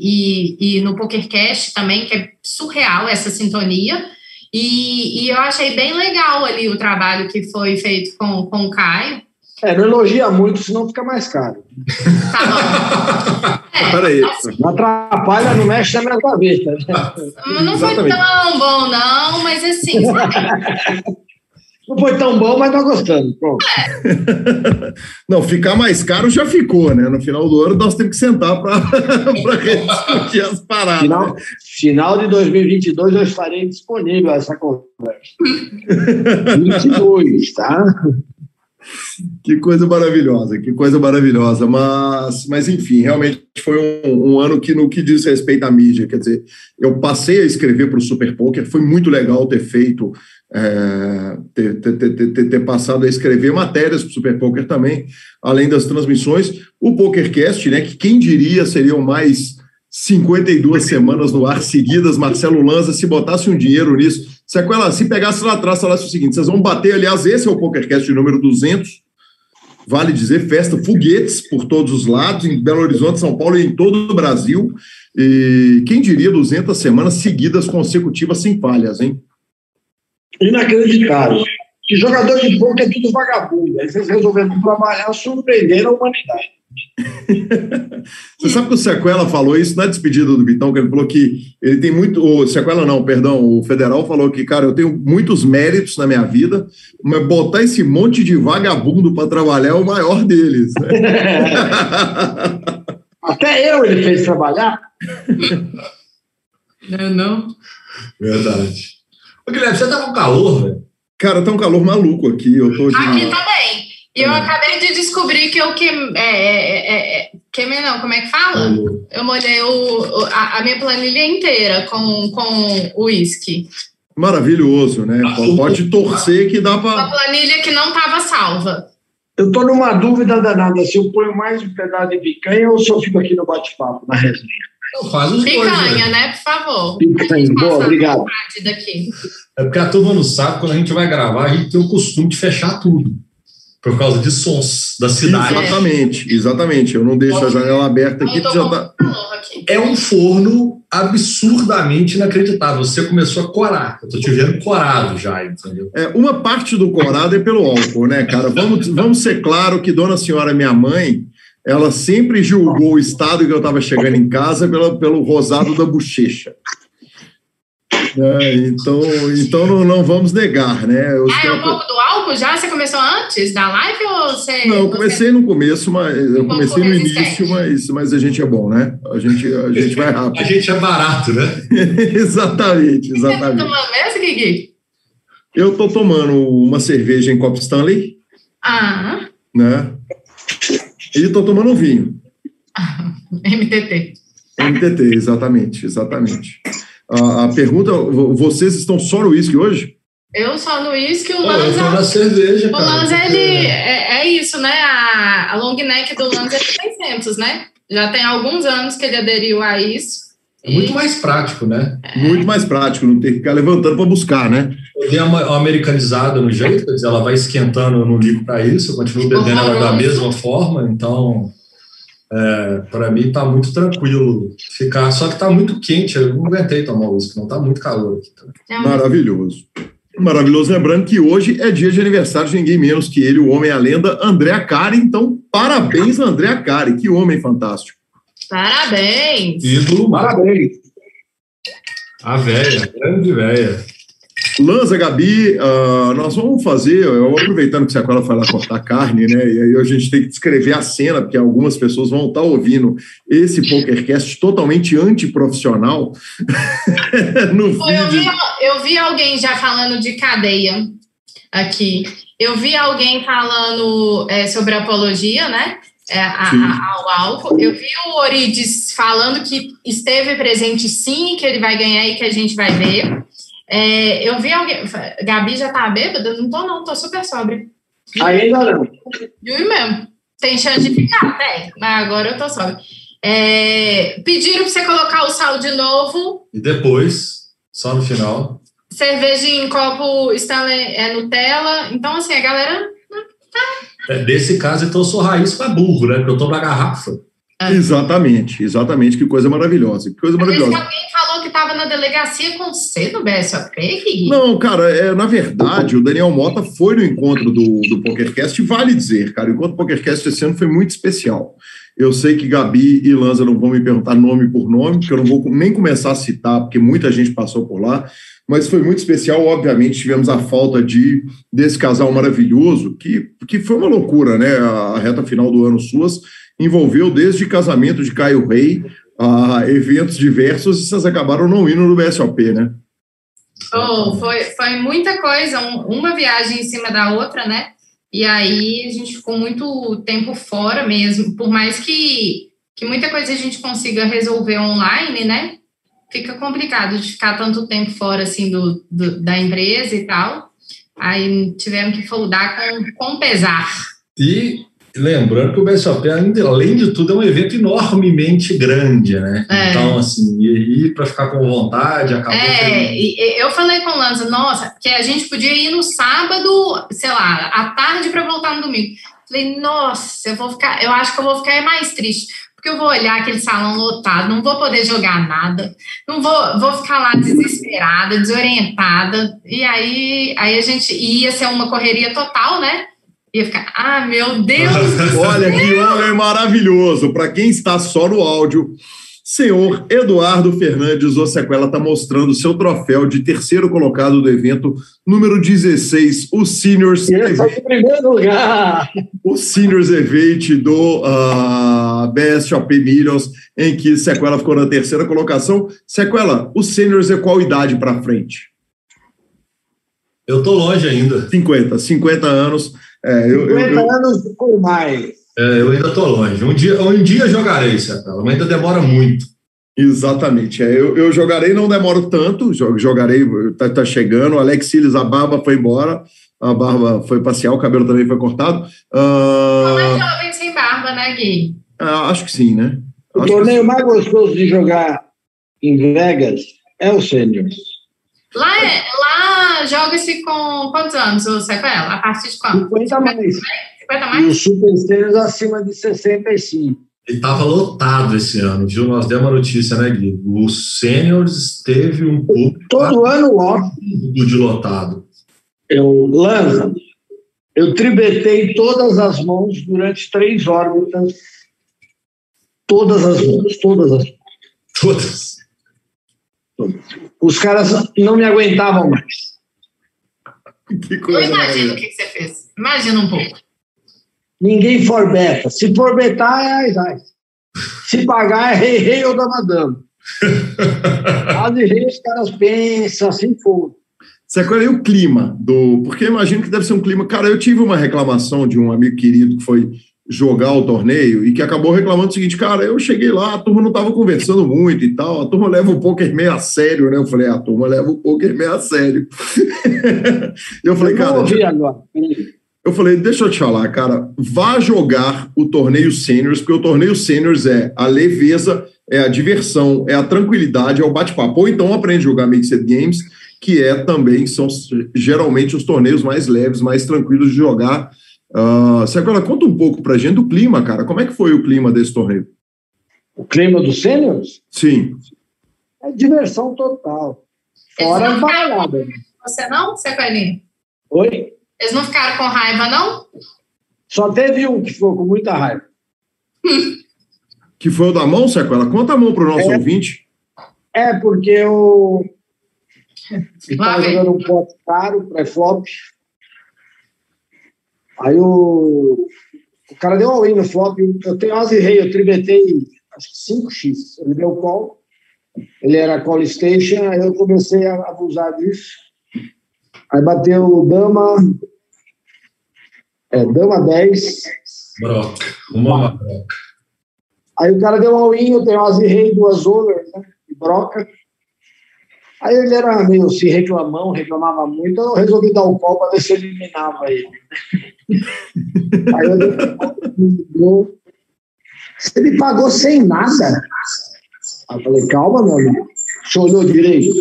e, e no PokerCast também, que é surreal essa sintonia. E, e, eu achei bem legal ali o trabalho que foi feito com, com o Caio. É, não elogia muito, senão fica mais caro. *laughs* É, Peraí. Não atrapalha, não mexe na minha cabeça. Né? Não foi tão bom, não, mas assim, *laughs* sabe? Não foi tão bom, mas tá gostando. Pronto. É. *laughs* Não, ficar mais caro já ficou, né? No final do ano nós temos que sentar para discutir as paradas. Final, final de 2022 eu estarei disponível a essa conversa. 22, tá? Que coisa maravilhosa, que coisa maravilhosa. Mas, mas enfim, realmente foi um, um, ano que, no que diz respeito à mídia, quer dizer, eu passei a escrever para o Super Poker, foi muito legal ter feito, é, ter, ter, ter, ter, passado a escrever matérias para o Super Poker também, além das transmissões. O PokerCast, né, que quem diria seriam mais 52 semanas no ar seguidas, Marcelo Lanza, se botasse um dinheiro nisso, Sequela, se pegasse lá atrás, falasse o seguinte: vocês vão bater, aliás, esse é o PokerCast número 200. Vale dizer, festa foguetes por todos os lados, em Belo Horizonte, São Paulo e em todo o Brasil. E quem diria 200 semanas seguidas consecutivas sem falhas, hein? Inacreditável. Que jogador de poker é tudo vagabundo. Aí vocês resolveram trabalhar, surpreender a humanidade. Você sabe que o Sequela falou isso na despedida do Vitão, que ele falou que ele tem muito. O Sequela não, perdão, o Federal falou que, cara, eu tenho muitos méritos na minha vida, mas botar esse monte de vagabundo para trabalhar é o maior deles. Né? *laughs* Até eu ele fez trabalhar. Não, não. Verdade. Ô, Guilherme, você tá com calor, velho? Cara, tá um calor maluco aqui. Eu tô de... Aqui também. E eu acabei de descobrir que eu que é, é, é, queimei não, como é que fala? Eu molhei o, a, a minha planilha inteira com com uísque. Maravilhoso, né? Pode torcer que dá para. Uma planilha que não estava salva. Eu estou numa dúvida danada se eu ponho mais um pedaço de picanha ou se eu fico aqui no bate-papo, na resenha. Então faz os picanha, dois, né? né? Por favor. Picanha, boa, obrigado. Daqui. É porque a turma não sabe, quando a gente vai gravar, a gente tem o costume de fechar tudo por causa de sons da cidade. Exatamente, exatamente. Eu não deixo a janela aberta aqui, porque já tá. É um forno absurdamente inacreditável. Você começou a corar. Eu tô te vendo corado já, entendeu? É, uma parte do corado é pelo álcool, né, cara? Vamos, vamos ser claro que Dona Senhora, minha mãe, ela sempre julgou o estado que eu estava chegando em casa pela, pelo rosado da bochecha. É, então, então não, não, vamos negar, né? Eu ah, é um pouco do álcool já? Você começou antes da live ou você. Não, eu comecei você... no começo, mas eu comecei no início, mas, mas a gente é bom, né? A gente, a gente vai *laughs* rápido. A gente é barato, né? *laughs* exatamente, exatamente. Você tá tomando mesmo, Gui? Eu tô tomando uma cerveja em Copo Stanley. Ah. Né? E tô tomando um vinho. *laughs* MTT. MTT, exatamente, exatamente. A, a pergunta: vocês estão só no uísque hoje? Eu só no uísque, o Lanza. Eu tô na cerveja, o Lanza, ele. É, é, isso, né? A, a long neck do Lanza é 600, né? Já tem alguns anos que ele aderiu a isso. É muito mais prático, né? É. Muito mais prático, não ter que ficar levantando para buscar, né? Eu dei uma, uma americanizada no jeito, quer dizer, ela vai esquentando no líquido para isso, eu continuo bebendo ela da mesma forma, então é, para mim tá muito tranquilo ficar, só que tá muito quente, eu não aguentei tomar uísque, não tá muito calor aqui. Tá? Maravilhoso. Maravilhoso, lembrando que hoje é dia de aniversário de ninguém menos que ele, o homem a lenda, André Acari. Então, parabéns, André Acari, que homem fantástico. Parabéns! Ídolo, parabéns. A velha, grande velha. Lanza, Gabi, uh, nós vamos fazer, eu, aproveitando que você agora foi lá cortar carne, né? E aí a gente tem que descrever a cena, porque algumas pessoas vão estar ouvindo esse PokerCast totalmente antiprofissional *laughs* no vídeo. Eu vi, eu vi alguém já falando de cadeia aqui. Eu vi alguém falando é, sobre apologia, né? É, a, a, ao álcool. Eu vi o Orides falando que esteve presente sim, que ele vai ganhar e que a gente vai ver. É, eu vi alguém. Gabi já tá bêbada? Não tô, não, tô super sóbria. Ainda não. Juro mesmo. Tem chance de ficar, tem, mas agora eu tô sóbria. É, pediram pra você colocar o sal de novo. E depois, só no final. Cerveja em copo Stanley é Nutella. Então, assim, a galera. Tá. É, nesse caso, então eu sou raiz para burro, né? Porque eu tô na garrafa. É. Exatamente, exatamente. Que coisa maravilhosa. Que coisa maravilhosa. alguém falou que estava na delegacia com você no BSOP? Não, cara, é, na verdade, o Daniel Mota foi no encontro do, do PokerCast, vale dizer, cara, o encontro do PokerCast esse ano foi muito especial. Eu sei que Gabi e Lanza não vão me perguntar nome por nome, porque eu não vou nem começar a citar, porque muita gente passou por lá, mas foi muito especial. Obviamente, tivemos a falta de desse casal maravilhoso, que, que foi uma loucura, né? A reta final do ano suas envolveu desde casamento de Caio Rei a eventos diversos e vocês acabaram não indo no BSOP, né? Oh, foi, foi muita coisa, um, uma viagem em cima da outra, né? E aí a gente ficou muito tempo fora mesmo, por mais que, que muita coisa a gente consiga resolver online, né? Fica complicado de ficar tanto tempo fora assim do, do da empresa e tal. Aí tivemos que foldar com, com pesar. E lembrando que o BSOP, além de tudo, é um evento enormemente grande, né? É. Então, assim, ir para ficar com vontade, acabou. É, eu falei com o Lanza, nossa, que a gente podia ir no sábado, sei lá, à tarde para voltar no domingo. Falei, nossa, eu vou ficar, eu acho que eu vou ficar mais triste. Porque eu vou olhar aquele salão lotado, não vou poder jogar nada, não vou, vou ficar lá desesperada, desorientada, e aí, aí a gente ia ser uma correria total, né? Ia ficar, ah, meu Deus! *laughs* Olha que homem maravilhoso! Para quem está só no áudio, senhor Eduardo Fernandes Ossequela está mostrando seu troféu de terceiro colocado do evento número 16, o Seniors Event. em primeiro lugar! O Seniors Event do uh, Best OP Millions, em que Sequela ficou na terceira colocação. Sequela, o Seniors é qual idade para frente? Eu tô longe ainda. 50, 50 anos. É, eu, 50 eu, eu, anos por mais. É, eu ainda estou longe. Um dia, um dia jogarei, Sepela, mas ainda demora muito. Exatamente. É, eu, eu jogarei, não demoro tanto. Jogarei, tá, tá chegando. Alex Siles, a barba foi embora. A barba foi passear, o cabelo também foi cortado. Uh... É jovem sem barba, né, Gui? Ah, acho que sim, né? O acho torneio mais gostoso de jogar em Vegas é o Seniors. Lá, é, lá joga-se com quantos anos, o Sequela? A partir de quanto? 50 mais. 50 mais? E os superstars acima de 65. Ele estava lotado esse ano, viu? Nós demos a notícia, né, Gui? O Seniors teve um pouco. Todo ano logo. De lotado. Eu, Lanza, eu tribetei todas as mãos durante três órbitas. Todas as mãos, todas as mãos. Todas. Os caras não me aguentavam mais. *laughs* Que coisa Eu imagino o que, você fez. Imagina um pouco. Ninguém for beta. Se for betar, é ai, ai. Se pagar, é rei, rei ou dama dama. Quase rei, os caras pensam, assim for. Você é o clima do. Porque imagino que deve ser um clima. Cara, eu tive uma reclamação de um amigo querido que foi jogar o torneio e que acabou reclamando o seguinte, cara, eu cheguei lá, a turma não estava conversando muito e tal, a turma leva o poker meio a sério, né? Eu falei, a turma leva o poker meio a sério. *laughs* eu falei, eu cara... Eu falei, deixa eu te falar, cara, vá jogar o torneio seniors, porque o torneio seniors é a leveza, é a diversão, é a tranquilidade, é o bate-papo. Ou então aprende a jogar Mixed Games, que é também, são geralmente os torneios mais leves, mais tranquilos de jogar, Uh, você agora conta um pouco para a gente do clima, cara. Como é que foi o clima desse torneio? O clima dos sêniors? Sim. É diversão total. Fora a balada. Você não, Sequelinho? Oi? Eles não ficaram com raiva, não? Só teve um que ficou com muita raiva. *laughs* que foi o da mão, Sequela? Conta a mão para o nosso é, ouvinte. É, porque eu estava jogando um pote caro, pré-flop, Aí o, o cara deu all-in no flop, eu tenho asa e rei, eu tribetei acho que 5x. Ele deu call, ele era call station, aí eu comecei a abusar disso. Aí bateu dama, é, dama 10. Broca, uma broca. Aí o cara deu all-in, eu tenho asa e rei, duas over, né, e broca. Aí ele era meio se reclamão, reclamava muito, eu resolvi dar o call para ver se eliminava ele. Aí eu você me pagou sem nada. Aí eu falei, calma, meu amigo. Você olhou direito.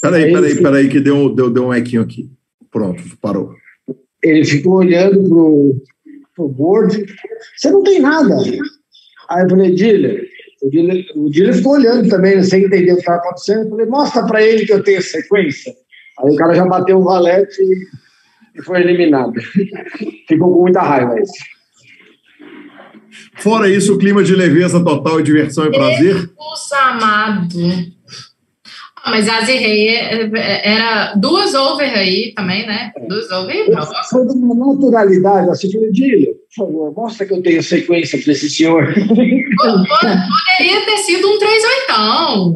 Peraí, peraí, peraí, que deu, deu, deu um equinho aqui. Pronto, parou. Ele ficou olhando pro, pro board. Você não tem nada. Aí eu falei, dealer, o dealer, o dealer ficou olhando também, sem entender o que estava acontecendo. Eu falei, mostra para ele que eu tenho sequência. Aí o cara já bateu o valete e e foi eliminado. *laughs* Ficou com muita raiva esse. Fora isso, o clima de leveza total, diversão e prazer. Jesus amado. Ah, mas a Zirrei era duas over aí também, né? Duas over. Foi de uma naturalidade, assim, falei, Dílio, por favor, mostra que eu tenho sequência para esse senhor. Poderia ter sido um 3 oitão,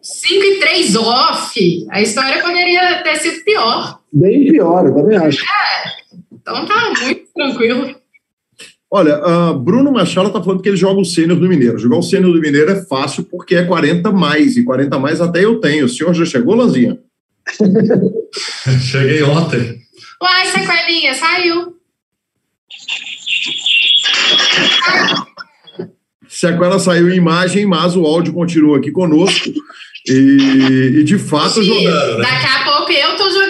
5 e 3 off. A história poderia ter sido pior. Bem pior, eu também acho. É. Então tá muito tranquilo. Olha, uh, Bruno Machado está falando que ele joga o sênior do Mineiro. Jogar o sênior do Mineiro é fácil porque é 40 mais, e 40 mais até eu tenho. O senhor já chegou, Lanzinha? *laughs* Cheguei ontem. Uai, sequelinha, saiu. Sequela saiu em imagem, mas o áudio continua aqui conosco. E, e de fato, jogando. Né? Daqui a pouco eu tô jogando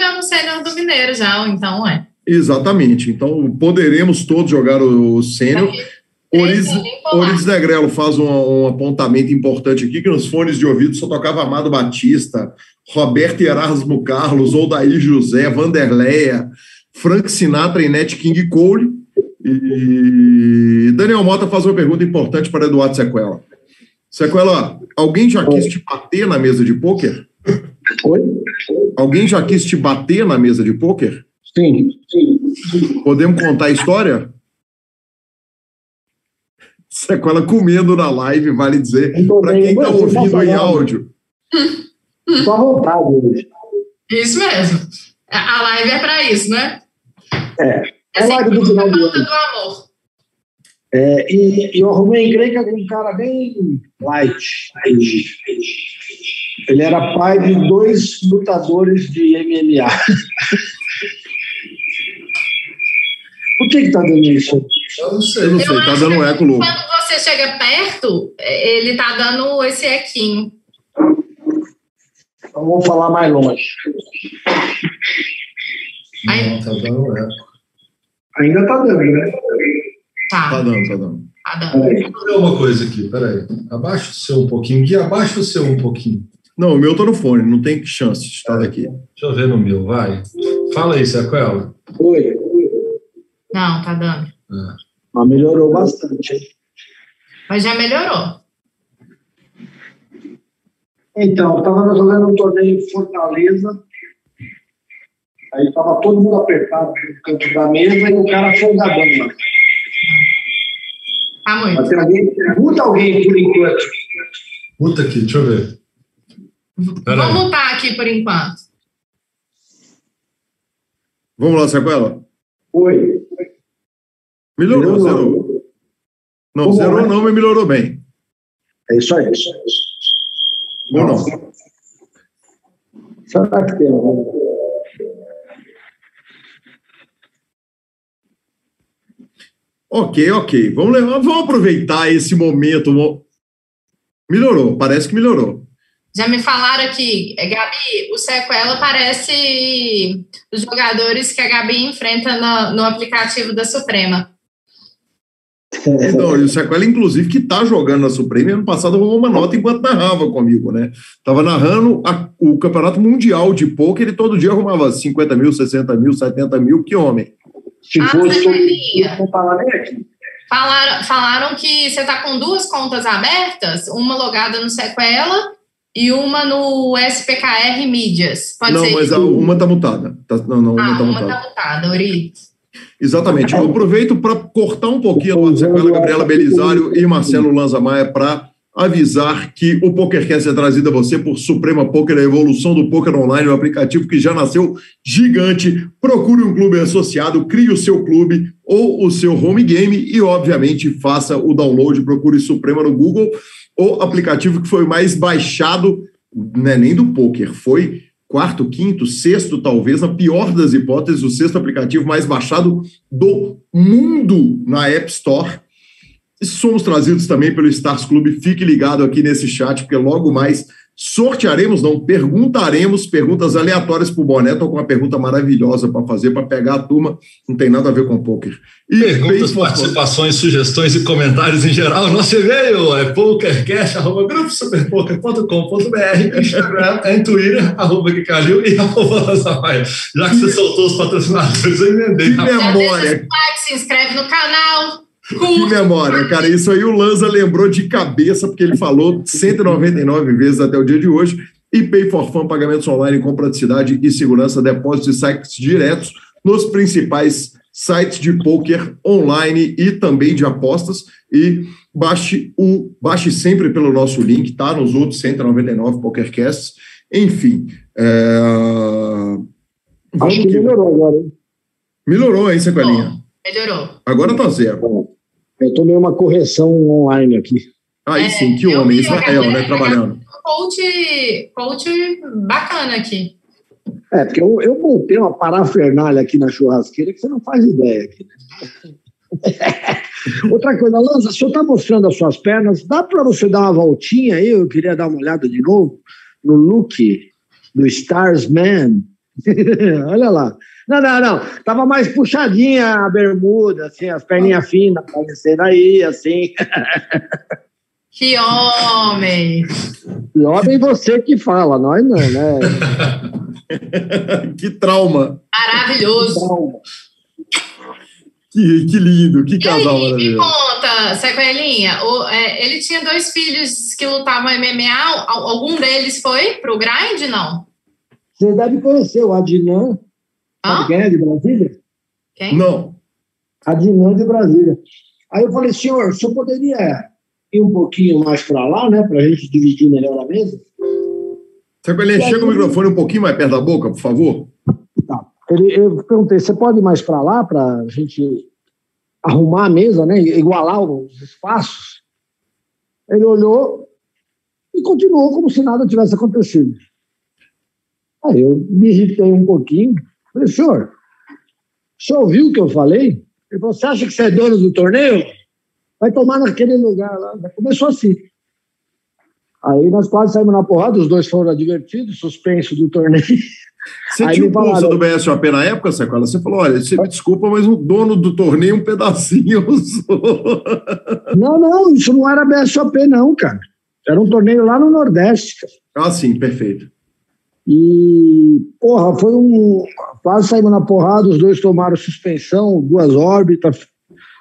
o sênior do Mineiro já, então é. Exatamente. Então poderemos todos jogar o, o sênior. Oriz Negrelo faz um, um, apontamento importante aqui, que nos fones de ouvido só tocava Amado Batista, Roberto Erasmo Carlos, Odair José, Vanderleia, Frank Sinatra e Nat King Cole. E Daniel Mota faz uma pergunta importante para Eduardo Sequela. Sequela, alguém já quis te bater na mesa de pôquer? Oi? Alguém já quis te bater na mesa de pôquer? Sim, sim. Podemos contar a história? Sequela comendo na live, vale dizer, para quem está ouvindo em áudio. Estou à vontade hoje. Isso mesmo. A live é para isso, né? É. É live do final do ano. do amor. É, e, e eu arrumei encrenca com um cara bem light. Ele era pai de dois lutadores de MMA. Por que que tá dando isso? Eu não sei, eu não sei, tá dando um eco louco. Quando você chega perto, ele tá dando esse equinho. Então vamos falar mais longe. Não, tá dando eco. Ainda tá dando, né? Tá. Tá dando, tá dando. Tá dando. Deixa eu ver uma coisa aqui, peraí. Abaixa o seu um pouquinho. Gui, abaixa o seu um pouquinho. Não, o meu tá no fone, não tem chance de estar daqui. Deixa eu ver no meu, vai. Fala aí, Sequela. Oi. Não, tá dando. É. Mas melhorou bastante. Mas já melhorou. Então, estava jogando um torneio em Fortaleza. Aí estava todo mundo apertado no canto da mesa e o cara folgadão. Tá muito. Mas tem alguém, muda alguém por enquanto. Muta aqui, deixa eu ver. Pera Vamos mutar aqui por enquanto. Vamos lá, Sequela? Oi. Melhorou, melhorou. zerou. Não, Como zerou é? não, mas melhorou bem. É isso aí. Isso Ou não? Será que tem Ok, ok. Vamos, levar, vamos aproveitar esse momento. Melhorou, parece que melhorou. Já me falaram aqui, Gabi, o Sequela parece os jogadores que a Gabi enfrenta no, no aplicativo da Suprema. Então, e o Sequela, inclusive, que está jogando na Suprema, ano passado arrumou uma nota enquanto narrava comigo, né? Estava narrando a, o Campeonato Mundial de Poker e todo dia arrumava 50 mil, 60 mil, 70 mil, que homem. Se ah, fosse não falar nem aqui. Falaram, falaram que você está com duas contas abertas, uma logada no Sequela e uma no SPKR Mídias. Pode não, ser mas isso? uma está mutada. Tá, não, não, ah, uma está mutada. Uma está mutada, Uri. Exatamente. Eu aproveito para cortar um pouquinho a Gabriela Belisário e Marcelo Lanza Maia para avisar que o PokerCast é trazido a você por Suprema Poker, a evolução do poker online, um aplicativo que já nasceu gigante. Procure um clube associado, crie o seu clube ou o seu home game e, obviamente, faça o download. Procure Suprema no Google, o aplicativo que foi mais baixado, não é nem do poker, foi quarto, quinto, sexto, talvez, na pior das hipóteses, o sexto aplicativo mais baixado do mundo na App Store. Somos trazidos também pelo Stars Club. Fique ligado aqui nesse chat, porque logo mais sortearemos, não, perguntaremos perguntas aleatórias para o Boné. Estou com uma pergunta maravilhosa para fazer, para pegar a turma, não tem nada a ver com poker. E Perguntas, participações, sugestões e comentários em geral. Nosso e-mail é pokercast.gruposuperpoker.com.br Instagram e Twitter, arroba Kikaliu e arroba Já que você soltou os patrocinadores, eu emendei. Que memória! Se inscreve no canal. Que memória, cara. Isso aí o Lanza lembrou de cabeça, porque ele falou 199 vezes até o dia de hoje. E Pay for Fun, pagamentos online com praticidade e segurança, depósitos e saques diretos nos principais sites de poker online e também de apostas. E baixe o baixe sempre pelo nosso link, tá? Nos outros 199 PokerCasts. Enfim. É... Acho que melhorou agora, hein? Melhorou, hein, Sequelinha? Melhorou. Agora tá zero. Eu tomei uma correção online aqui. Aí É, sim, que homem, vi, Israel, né, trabalhando. Coach, coach bacana aqui. É, porque eu, eu montei uma parafernália aqui na churrasqueira que você não faz ideia. Aqui, né? *laughs* Outra coisa, Lanza, o senhor está mostrando as suas pernas, dá para você dar uma voltinha aí? Eu queria dar uma olhada de novo no look do Starsman. *laughs* Olha lá. Não, não, não. Tava mais puxadinha a bermuda, assim, as perninhas finas aparecendo aí, assim. *laughs* Que homem! E homem você que fala, nós não, né? *laughs* que trauma. Maravilhoso. Então, Que, que lindo, que E casal aí, me maravilhoso. conta, Sequelinha, o- é, ele tinha dois filhos que lutavam MMA, al- algum deles foi pro grind, não? você deve conhecer o Adnan, sabe quem é de Brasília? Quem? Não. Adnan de Brasília. Aí eu falei, senhor, o senhor poderia ir um pouquinho mais para lá, né, para a gente dividir melhor a mesa? Sequelinha, chega o microfone um pouquinho mais perto da boca, por favor. Ele, eu perguntei, você pode ir mais para lá para a gente arrumar a mesa, né, igualar os espaços? Ele olhou e continuou como se nada tivesse acontecido. Aí eu me irritei um pouquinho. Falei, senhor, o senhor ouviu o que eu falei? Ele falou, você acha que você é dono do torneio? Vai tomar naquele lugar lá. Começou assim. Aí nós quase saímos na porrada, os dois foram advertidos, suspenso do torneio. Você Aí tinha falaram- do BSOP na época, Sequela? Você falou, olha, você me desculpa, mas o dono do torneio, um pedacinho *laughs* eu sou. Não, não, isso não era BSOP, não, cara. Era um torneio lá no Nordeste, cara. Ah, sim, perfeito. E, porra, foi um. Quase saímos na porrada, os dois tomaram suspensão, duas órbitas.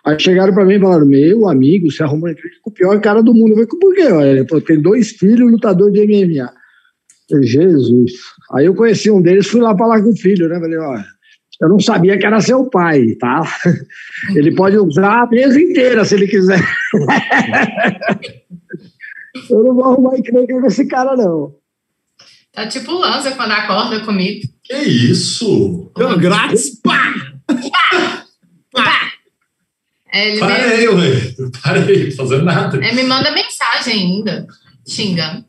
Aí chegaram pra mim e falaram: Meu amigo, você arrumou entrevista com o pior cara do mundo. Eu falei: Por quê? Ele Tem dois filhos, lutador de MMA. Falei, Jesus. Aí eu conheci um deles, fui lá falar com o filho, né? Falei: Olha, eu não sabia que era seu pai, tá? *laughs* Ele pode usar a mesa inteira se ele quiser. *laughs* eu não vou arrumar encrenca com esse cara, não. Tá tipo o Lanza quando acorda comigo. Que isso? Então, Grátis, pá! É, ele, me, Parei, ué. Parei, fazendo nada. ele me manda mensagem ainda, xingando.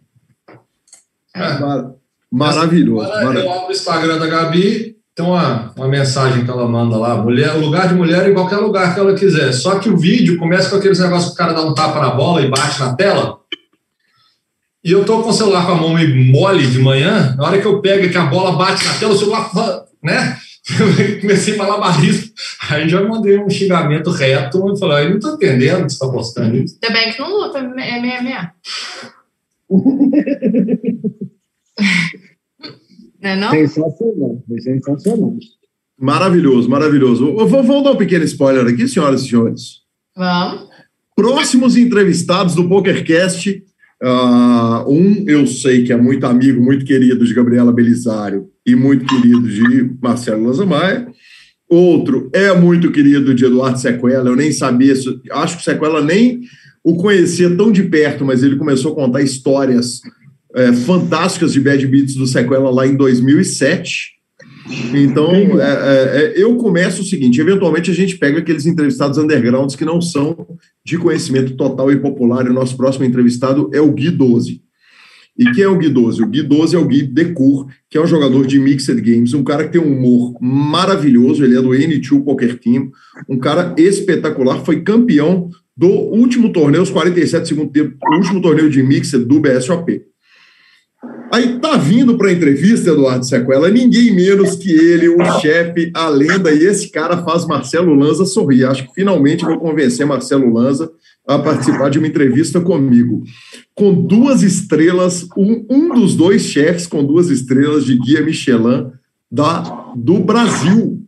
Mar- Maravilhoso. Maravilhoso. eu abro o Instagram da Gabi, tem uma, uma mensagem que ela manda lá. Mulher, lugar de mulher em qualquer lugar que ela quiser. Só que o vídeo começa com aqueles negócios que o cara dá um tapa na bola e bate na tela. E eu tô com o celular com a mão meio mole de manhã, na hora que eu pego que a bola bate na tela, o celular, né? Eu *laughs* comecei a falar barrismo. Aí já mandei um xingamento reto e falei, eu não tô entendendo o que você tá postando isso. Ainda bem que não luta MMA. *laughs* Não é não? Sensacional, sensacional. Maravilhoso, maravilhoso. Vou dar um pequeno spoiler aqui, senhoras e senhores. Vamos. Próximos entrevistados do PokerCast. Ah, um, eu sei que é muito amigo, muito querido de Gabriela Belisário e muito querido de Marcelo Lanzamaia. Outro é muito querido de Eduardo Sequela. Eu nem sabia, acho que Sequela nem o conhecia tão de perto, mas ele começou a contar histórias eh, fantásticas de Bad Beats do Sequela lá em 2007. Então, é, é, é, eu começo o seguinte: eventualmente a gente pega aqueles entrevistados undergrounds que não são de conhecimento total e popular. E o nosso próximo entrevistado é o Gui 12. E quem é o Gui 12? O Gui 12 é o Gui Decour, que é um jogador de Mixed Games, um cara que tem um humor maravilhoso. Ele é do N2 Poker Team, um cara espetacular. Foi campeão do último torneio, os 47 segundo tempo, o último torneio de Mixed do BSOP. Aí tá vindo para a entrevista, Eduardo Sequela, ninguém menos que ele, o chefe, a lenda, e esse cara faz Marcelo Lanza sorrir. Acho que finalmente vou convencer Marcelo Lanza a participar de uma entrevista comigo. Com duas estrelas, um, um dos dois chefes com duas estrelas de Guia Michelin da, do Brasil.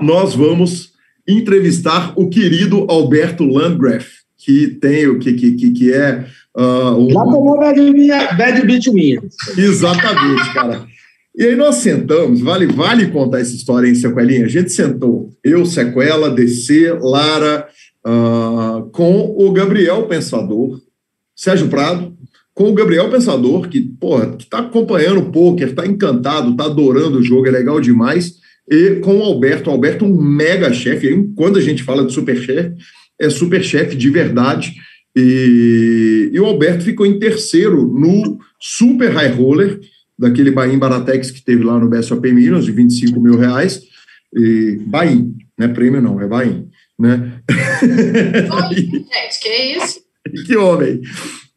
Nós vamos entrevistar o querido Alberto Landgraf, que tem o que, que, que, que é ah, um, Já tomou bad, minha, bad beat minha. Exatamente, cara. E aí nós sentamos, vale, vale contar essa história em Sequelinha. A gente sentou, eu, Sequela, DC, Lara, ah, com o Gabriel Pensador, Sérgio Prado, com o Gabriel Pensador, que, porra, que tá acompanhando o poker, tá encantado, tá adorando o jogo, é legal demais. e com o Alberto. O Alberto é um mega chefe. Quando a gente fala de super chefe, é super chefe de verdade. E, e, o Alberto ficou em terceiro no Super High Roller, daquele Bahia Baratex que teve lá no BSOP Minas, de 25 mil reais. E, Bahia, não é prêmio não, é Bahia. Né? *laughs* *laughs* Oi, gente, que isso? que homem!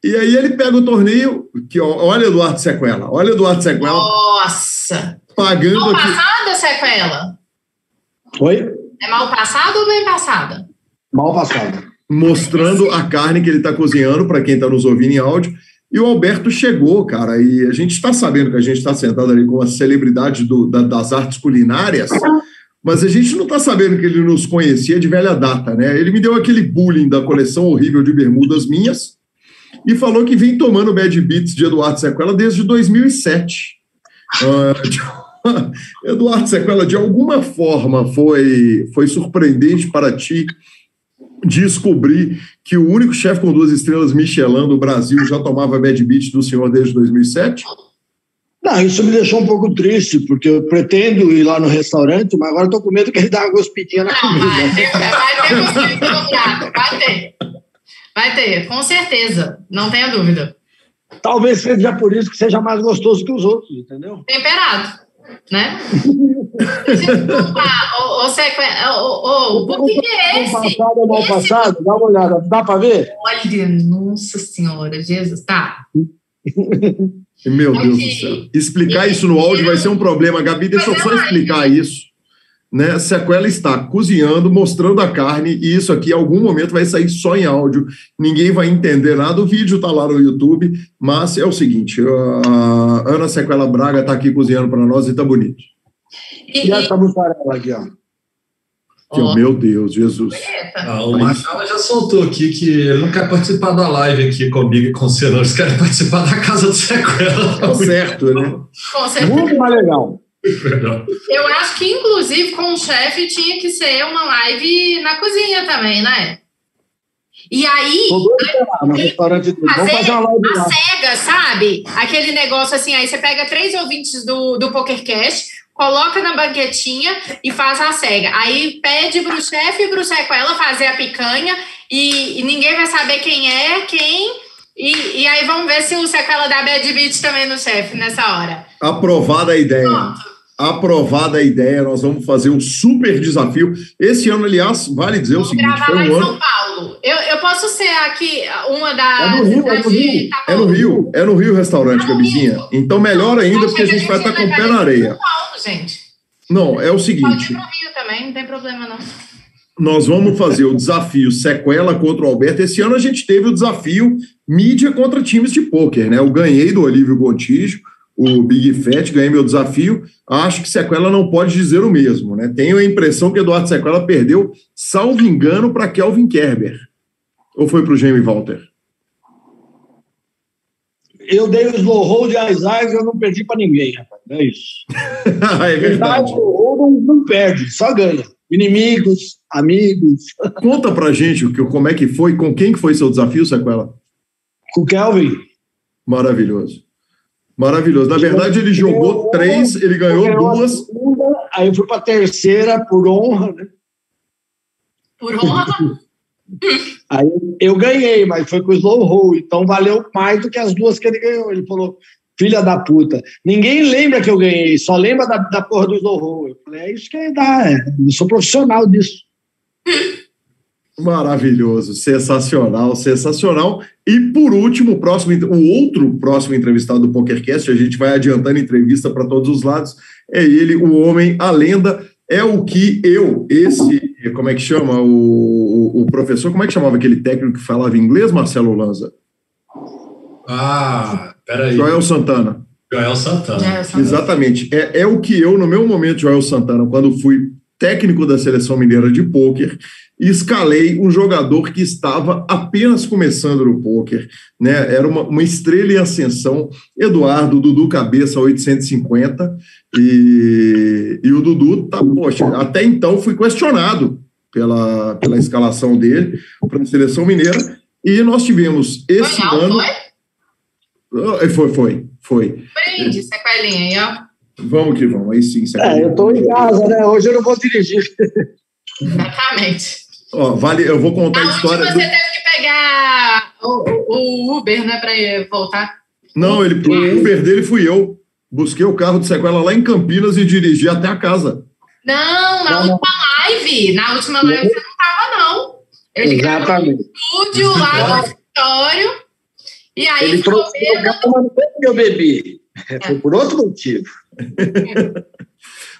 E aí ele pega o torneio, que olha Eduardo Sequela, olha Eduardo Sequela. Nossa! Pagando. Mal passada, Sequela? Oi? É mal passada ou bem passada? Mal passada. Mostrando a carne que ele está cozinhando, para quem está nos ouvindo em áudio. E o Alberto chegou, cara, e a gente está sabendo que a gente está sentado ali com a celebridade do, da, das artes culinárias, mas a gente não está sabendo que ele nos conhecia de velha data, né? Ele me deu aquele bullying da coleção horrível de bermudas minhas e falou que vem tomando Bad Beats de Eduardo Sequela desde 2007. Uh, *laughs* Eduardo Sequela, de alguma forma foi, foi surpreendente para ti descobrir que o único chefe com duas estrelas Michelin do Brasil já tomava Bad Beat do senhor desde 2007? Não, isso me deixou um pouco triste, porque eu pretendo ir lá no restaurante, mas agora estou com medo que ele dê uma gospidinha na comida. Vai ter, vai ter vai ter. Vai ter, com certeza, não tenha dúvida. Talvez seja por isso que seja mais gostoso que os outros, entendeu? Temperado, né? *laughs* o, o, o, o, que é esse? Passado ou mal passado? Dá uma olhada, dá para ver? Olha, nossa senhora, Jesus, tá. *laughs* Meu Deus do céu. Explicar isso no áudio vai ser um problema. Gabi, deixa eu só explicar isso né, sequela está cozinhando, mostrando a carne, e isso aqui, em algum momento, vai sair só em áudio. Ninguém vai entender nada. O vídeo está lá no YouTube, mas é o seguinte: a Ana Sequela Braga está aqui cozinhando para nós e está bonito. E, e essa mussarela aqui, ó. Que, oh. Meu Deus, Jesus. Ah, o Machado já soltou aqui que ele não quer participar da live aqui comigo e com o Senhor, eles querem participar da casa do Sequela. Tá certo, né? Com certeza. Muito mais legal. Eu acho que, inclusive, com o chefe tinha que ser uma live na cozinha também, né? E aí, restaurante fazer, fazer uma live a cega, sabe? Aquele negócio assim, aí você pega três ouvintes do, do PokerCast, coloca na banquetinha e faz a cega. Aí pede pro chefe e pro sequela fazer a picanha e, e, ninguém vai saber quem é, quem. E, e aí vamos ver se o sequela dá bad beat também no chefe nessa hora. Aprovada a ideia. Pronto aprovada a ideia, nós vamos fazer um super desafio. Esse ano, aliás, vale dizer vamos o seguinte: gravar lá em São Paulo. Eu, eu posso ser aqui uma da. É no Rio, é no Rio. É no Rio, é no Rio restaurante, é Gabizinha. Então, melhor ainda, porque a gente vai estar com o pé na areia. Paulo, gente. Não, é o seguinte. Pode ir Rio também, não tem problema não. Nós vamos fazer o desafio sequela contra o Alberto. Esse ano a gente teve o desafio mídia contra times de pôquer, né? Eu ganhei do Olívio Gontijo o Big Fat, ganhei meu desafio. Acho que Sequela não pode dizer o mesmo. Né? Tenho a impressão que Eduardo Sequela perdeu, salvo engano, para Kelvin Kerber. Ou foi para o Jamie Walter? Eu dei o slow hold às e eu não perdi para ninguém, rapaz. É isso. *laughs* é verdade. Ou não, não perde, só ganha. Inimigos, amigos. *laughs* Conta pra gente como é que foi, com quem que foi seu desafio, Sequela? Com o Kelvin. Maravilhoso. Maravilhoso. Na verdade, ele jogou três, ele ganhou duas. Segunda, aí eu fui para a terceira por honra, né? Por honra? *laughs* aí eu ganhei, mas foi com o slow roll, então valeu mais do que as duas que ele ganhou. Ele falou, filha da puta. Ninguém lembra que eu ganhei, só lembra da, da porra do slow roll. Eu falei, é isso que dá, é. eu sou profissional disso. *laughs* Maravilhoso, sensacional, sensacional. E por último, o, próximo, o outro próximo entrevistado do PokerCast, a gente vai adiantando entrevista para todos os lados, é ele, o homem, a lenda, é o que eu, esse, como é que chama, o, o, o professor, como é que chamava aquele técnico que falava inglês, Marcelo Lanza? Ah, peraí. Joel Santana. Joel Santana. Joel Santana. Exatamente. É, é o que eu, no meu momento, Joel Santana, quando fui técnico da seleção mineira de pôquer, e escalei um jogador que estava apenas começando no pôquer, né? Era uma, uma estrela em ascensão, Eduardo, Dudu Cabeça 850, e, e o Dudu, tá, poxa, até então fui questionado pela, pela escalação dele para a seleção mineira, e nós tivemos esse foi ano. Foi? Foi, foi, foi. Brinde, sequelinha aí, ó. Vamos que vamos, aí sim. É, eu estou em casa, né? Hoje eu não vou dirigir. Exatamente. Ó, vale, eu vou contar a, a história. Você do... teve que pegar o, o Uber, né, para voltar? Não, ele, o Uber dele fui eu. Busquei o carro de sequela lá em Campinas e dirigi até a casa. Não, na não, última não. live. Na última live você não estava, não. Ele Exatamente. no estúdio lá no escritório. E aí ele trouxe o carro, mas não foi que eu bebi. É. Foi por outro motivo. *laughs*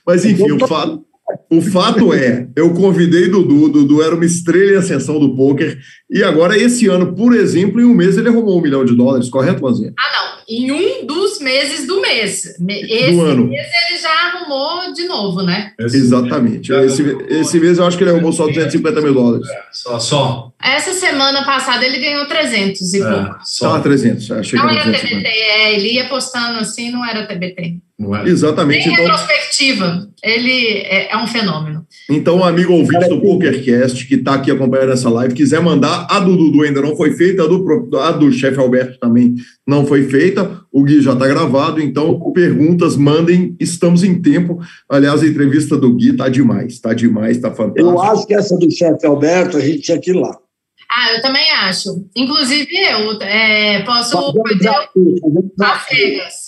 Mas enfim, o fato, o fato é, eu convidei Dudu, Dudu era uma estrela em ascensão do poker, e agora, esse ano, por exemplo, em um mês ele arrumou um milhão de dólares, correto, Lanzinha? Ah, não. Em um dos meses do mês. Esse do ano. mês ele já arrumou de novo, né? Esse Exatamente. Esse, esse mês eu acho que ele arrumou só 250 mil dólares. É, só, só. Essa semana passada ele ganhou 300 e é, pouco. Só 300. Achei não era TBT, é, ele ia postando assim, não era TBT. Não era. Exatamente. Nem então, retrospectiva. Ele é, é, um fenômeno. Então, um amigo ouvinte do PokerCast que está aqui acompanhando essa live, quiser mandar, a do Dudu ainda não foi feita, a do, a do chefe Alberto também não foi feita, o Gui já está gravado, então perguntas, mandem, estamos em tempo. Aliás, a entrevista do Gui está demais, está demais, está fantástico. Eu acho que essa do chefe Alberto, a gente tinha que ir lá. Ah, eu também acho. Inclusive, eu é, posso fazer as regras.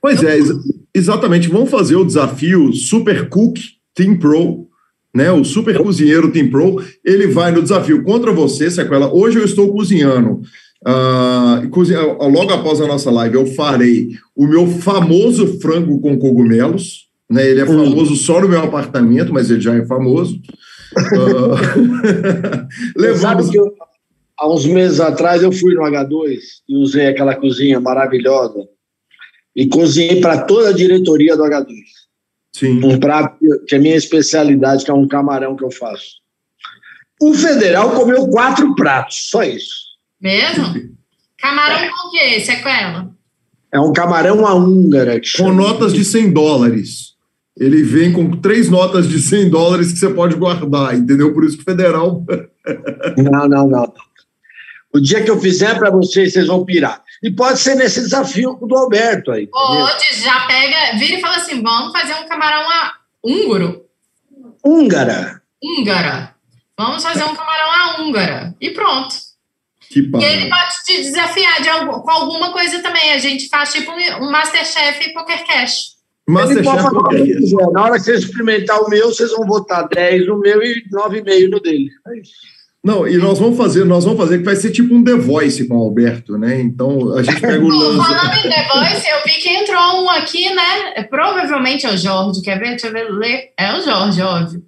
Pois é, ex exatamente. Vamos fazer o desafio Super Cook Team Pro, né? O Super Cozinheiro Team Pro. Ele vai no desafio contra você, Sequela. Hoje eu estou cozinhando. Uh, cozinha, logo após a nossa live, eu farei o meu famoso frango com cogumelos. Né? Ele é hum. famoso só no meu apartamento, mas ele já é famoso. *laughs* Uh, levamos... que eu, há uns meses atrás eu fui no H2 e usei aquela cozinha maravilhosa e cozinhei para toda a diretoria do H2. Sim. Um prato que é minha especialidade, que é um camarão que eu faço. O federal comeu quatro pratos, só isso. Mesmo? Camarão com o quê? Sequela? É um camarão à húngara. Com notas de 100 dólares. Ele vem com três notas de 100 dólares que você pode guardar, entendeu? Por isso que o federal. não, não, não. O dia que eu fizer para vocês, vocês vão pirar. E pode ser nesse desafio do Alberto aí. Pode, já pega, vira e fala assim: vamos fazer um camarão a húngaro. Húngara. Húngara. Vamos fazer um camarão a húngara. E pronto. Que e ele pode te desafiar de algum, com alguma coisa também. A gente faz tipo um Masterchef Poker Cash. Masterchef Poker Cash. Na hora que vocês experimentar o meu, vocês vão votar 10 no meu e 9,5 no dele. É isso. Não, e nós vamos fazer, nós vamos fazer que vai ser tipo um The Voice com o Alberto, né? Então a gente pega o Lanza. Falando em The Voice, eu vi que entrou um aqui, né? É, provavelmente é o Jorge, quer ver? Deixa eu ver, ler. É o Jorge, óbvio.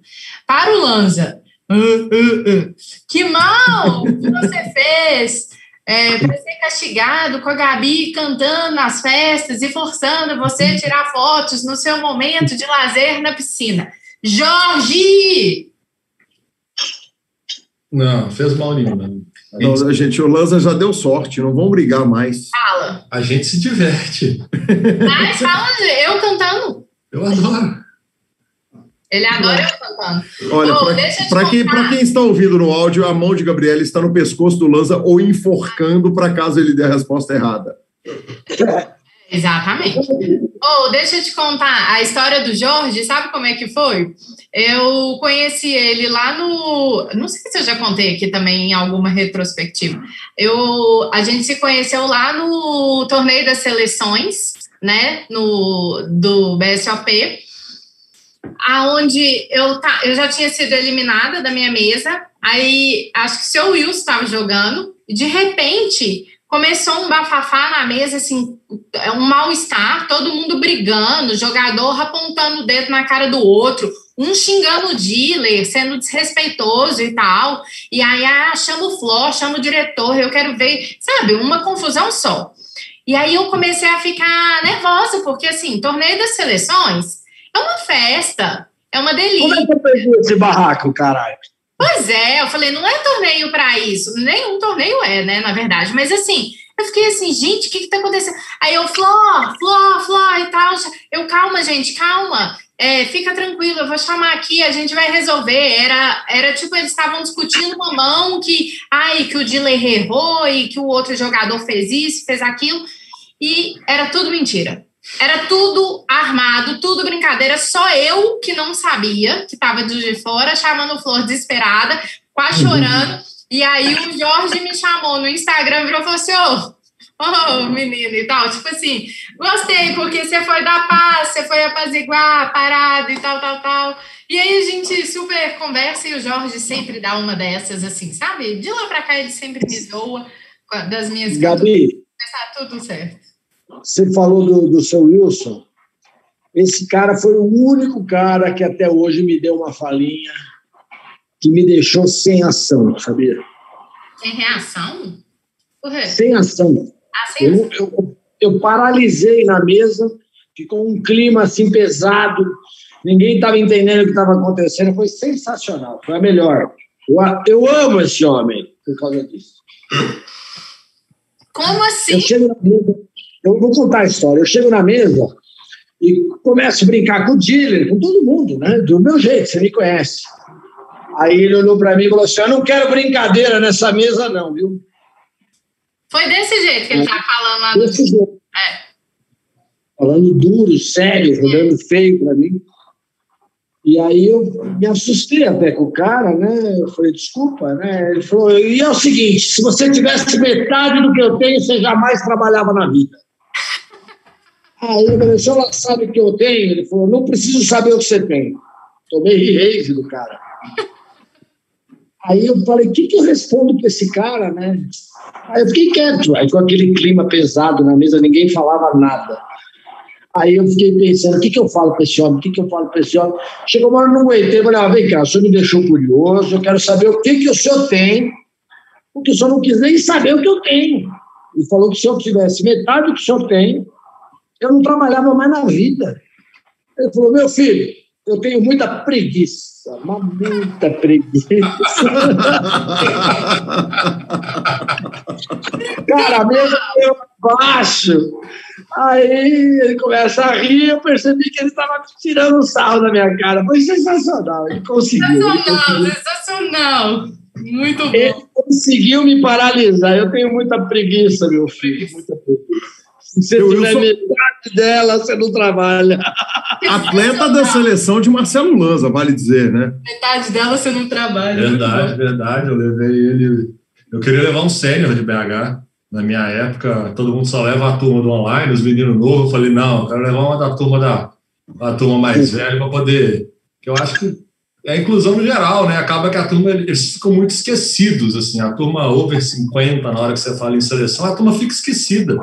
Para o Lanza. Uh, uh, uh. Que mal que você fez é, para ser castigado com a Gabi cantando nas festas e forçando você a tirar fotos no seu momento de lazer na piscina. Jorge! Não, fez mal nenhum. Gente, não, gente, o Lanza já deu sorte, não vão brigar mais. Fala. A gente se diverte. Mas fala, eu cantando. Eu adoro. Ele adora eu cantando. Olha, oh, para quem, quem está ouvindo no áudio, a mão de Gabriela está no pescoço do Lanza ou enforcando para caso ele dê a resposta errada. *laughs* Exatamente. Ou oh, deixa eu te contar a história do Jorge, sabe como é que foi? Eu conheci ele lá no. Não sei se eu já contei aqui também em alguma retrospectiva. Eu, a gente se conheceu lá no torneio das seleções, né? No, do BSOP, aonde eu, tá, eu já tinha sido eliminada da minha mesa. Aí acho que o seu Wilson estava jogando, e de repente começou um bafafá na mesa, assim, um mal-estar, todo mundo brigando, jogador apontando o dedo na cara do outro, um xingando o dealer, sendo desrespeitoso e tal. E aí, ah, chama o Flor, chama o diretor, eu quero ver, sabe, uma confusão só. E aí eu comecei a ficar nervosa, porque assim, torneio das seleções é uma festa, é uma delícia. Como é que eu perdi esse barraco, caralho? Pois é, eu falei, não é torneio para isso. Nenhum torneio é, né, na verdade. Mas assim, eu fiquei assim, gente, o que que tá acontecendo? Aí eu, Flor, Flor, Flor e tal. Eu, calma, gente, calma. É, fica tranquilo, eu vou chamar aqui, a gente vai resolver. Era, era tipo, eles estavam discutindo uma mão que, ai, que o dealer errou e que o outro jogador fez isso, fez aquilo. E era tudo mentira. Era tudo armado, tudo brincadeira, só eu que não sabia, que estava de fora, chamando Flor desesperada, quase uhum. chorando. E aí o Jorge me chamou no Instagram, virou e falou assim: ô, oh, menino e tal. Tipo assim, gostei, porque você foi dar paz, você foi apaziguar a parada e tal, tal, tal. E aí a gente super conversa e o Jorge sempre dá uma dessas, assim, sabe? De lá pra cá ele sempre me zoa das minhas Gabi, tá tudo certo. Você falou do, do seu Wilson. Esse cara foi o único cara que até hoje me deu uma falinha que me deixou sem ação, sabia? Sem reação? Sem ação. Ah, sem eu, ação. Eu, eu paralisei na mesa, ficou um clima assim pesado, ninguém estava entendendo o que estava acontecendo, foi sensacional, foi a melhor. Eu, eu amo esse homem por causa disso. Como assim? Eu, chego na mesa, eu vou contar a história. Eu chego na mesa e começo a brincar com o dealer, com todo mundo, né? Do meu jeito, você me conhece. Aí ele olhou para mim e falou assim: Eu não quero brincadeira nessa mesa, não, viu? Foi desse jeito que ele estava falando lá. Desse jeito. É. Falando duro, sério, olhando feio para mim. E aí eu me assustei até com o cara, né? Eu falei, desculpa, né? Ele falou, e é o seguinte, se você tivesse metade do que eu tenho, você jamais trabalhava na vida. Aí eu falei, o senhor sabe o que eu tenho? Ele falou, não preciso saber o que você tem. Tomei rave do cara. Aí eu falei, o que, que eu respondo para esse cara, né? Aí eu fiquei quieto, aí com aquele clima pesado na mesa, ninguém falava nada. Aí eu fiquei pensando, o que, que eu falo para esse homem? O que, que eu falo para esse homem? Chegou uma hora, eu não aguentei, falei, ah, vem cá, o senhor me deixou curioso, eu quero saber o que, que o senhor tem, porque o senhor não quis nem saber o que eu tenho. E falou que se eu tivesse metade do que o senhor tem, eu não trabalhava mais na vida. Ele falou, meu filho, eu tenho muita preguiça, uma muita preguiça. *laughs* Cara, mesmo eu baixo. Aí ele começa a rir, eu percebi que ele estava tirando um sarro da minha cara. Foi sensacional, ele conseguiu. Sensacional, ele conseguiu. sensacional. Muito bom. Ele conseguiu me paralisar. Eu tenho muita preguiça, meu filho, muita preguiça. Se você tiver metade dela, você não trabalha. Atleta da seleção de Marcelo Lanza, vale dizer, né? Metade dela você não trabalha. Verdade, verdade. Eu levei ele. Eu queria levar um sênior de BH. Na minha época, todo mundo só leva a turma do online, os meninos novos. Eu falei, não, eu quero levar uma da turma da, da turma mais velha para poder. Que eu acho que é a inclusão no geral, né? Acaba que a turma, eles ficam muito esquecidos, assim, a turma over 50, na hora que você fala em seleção, a turma fica esquecida.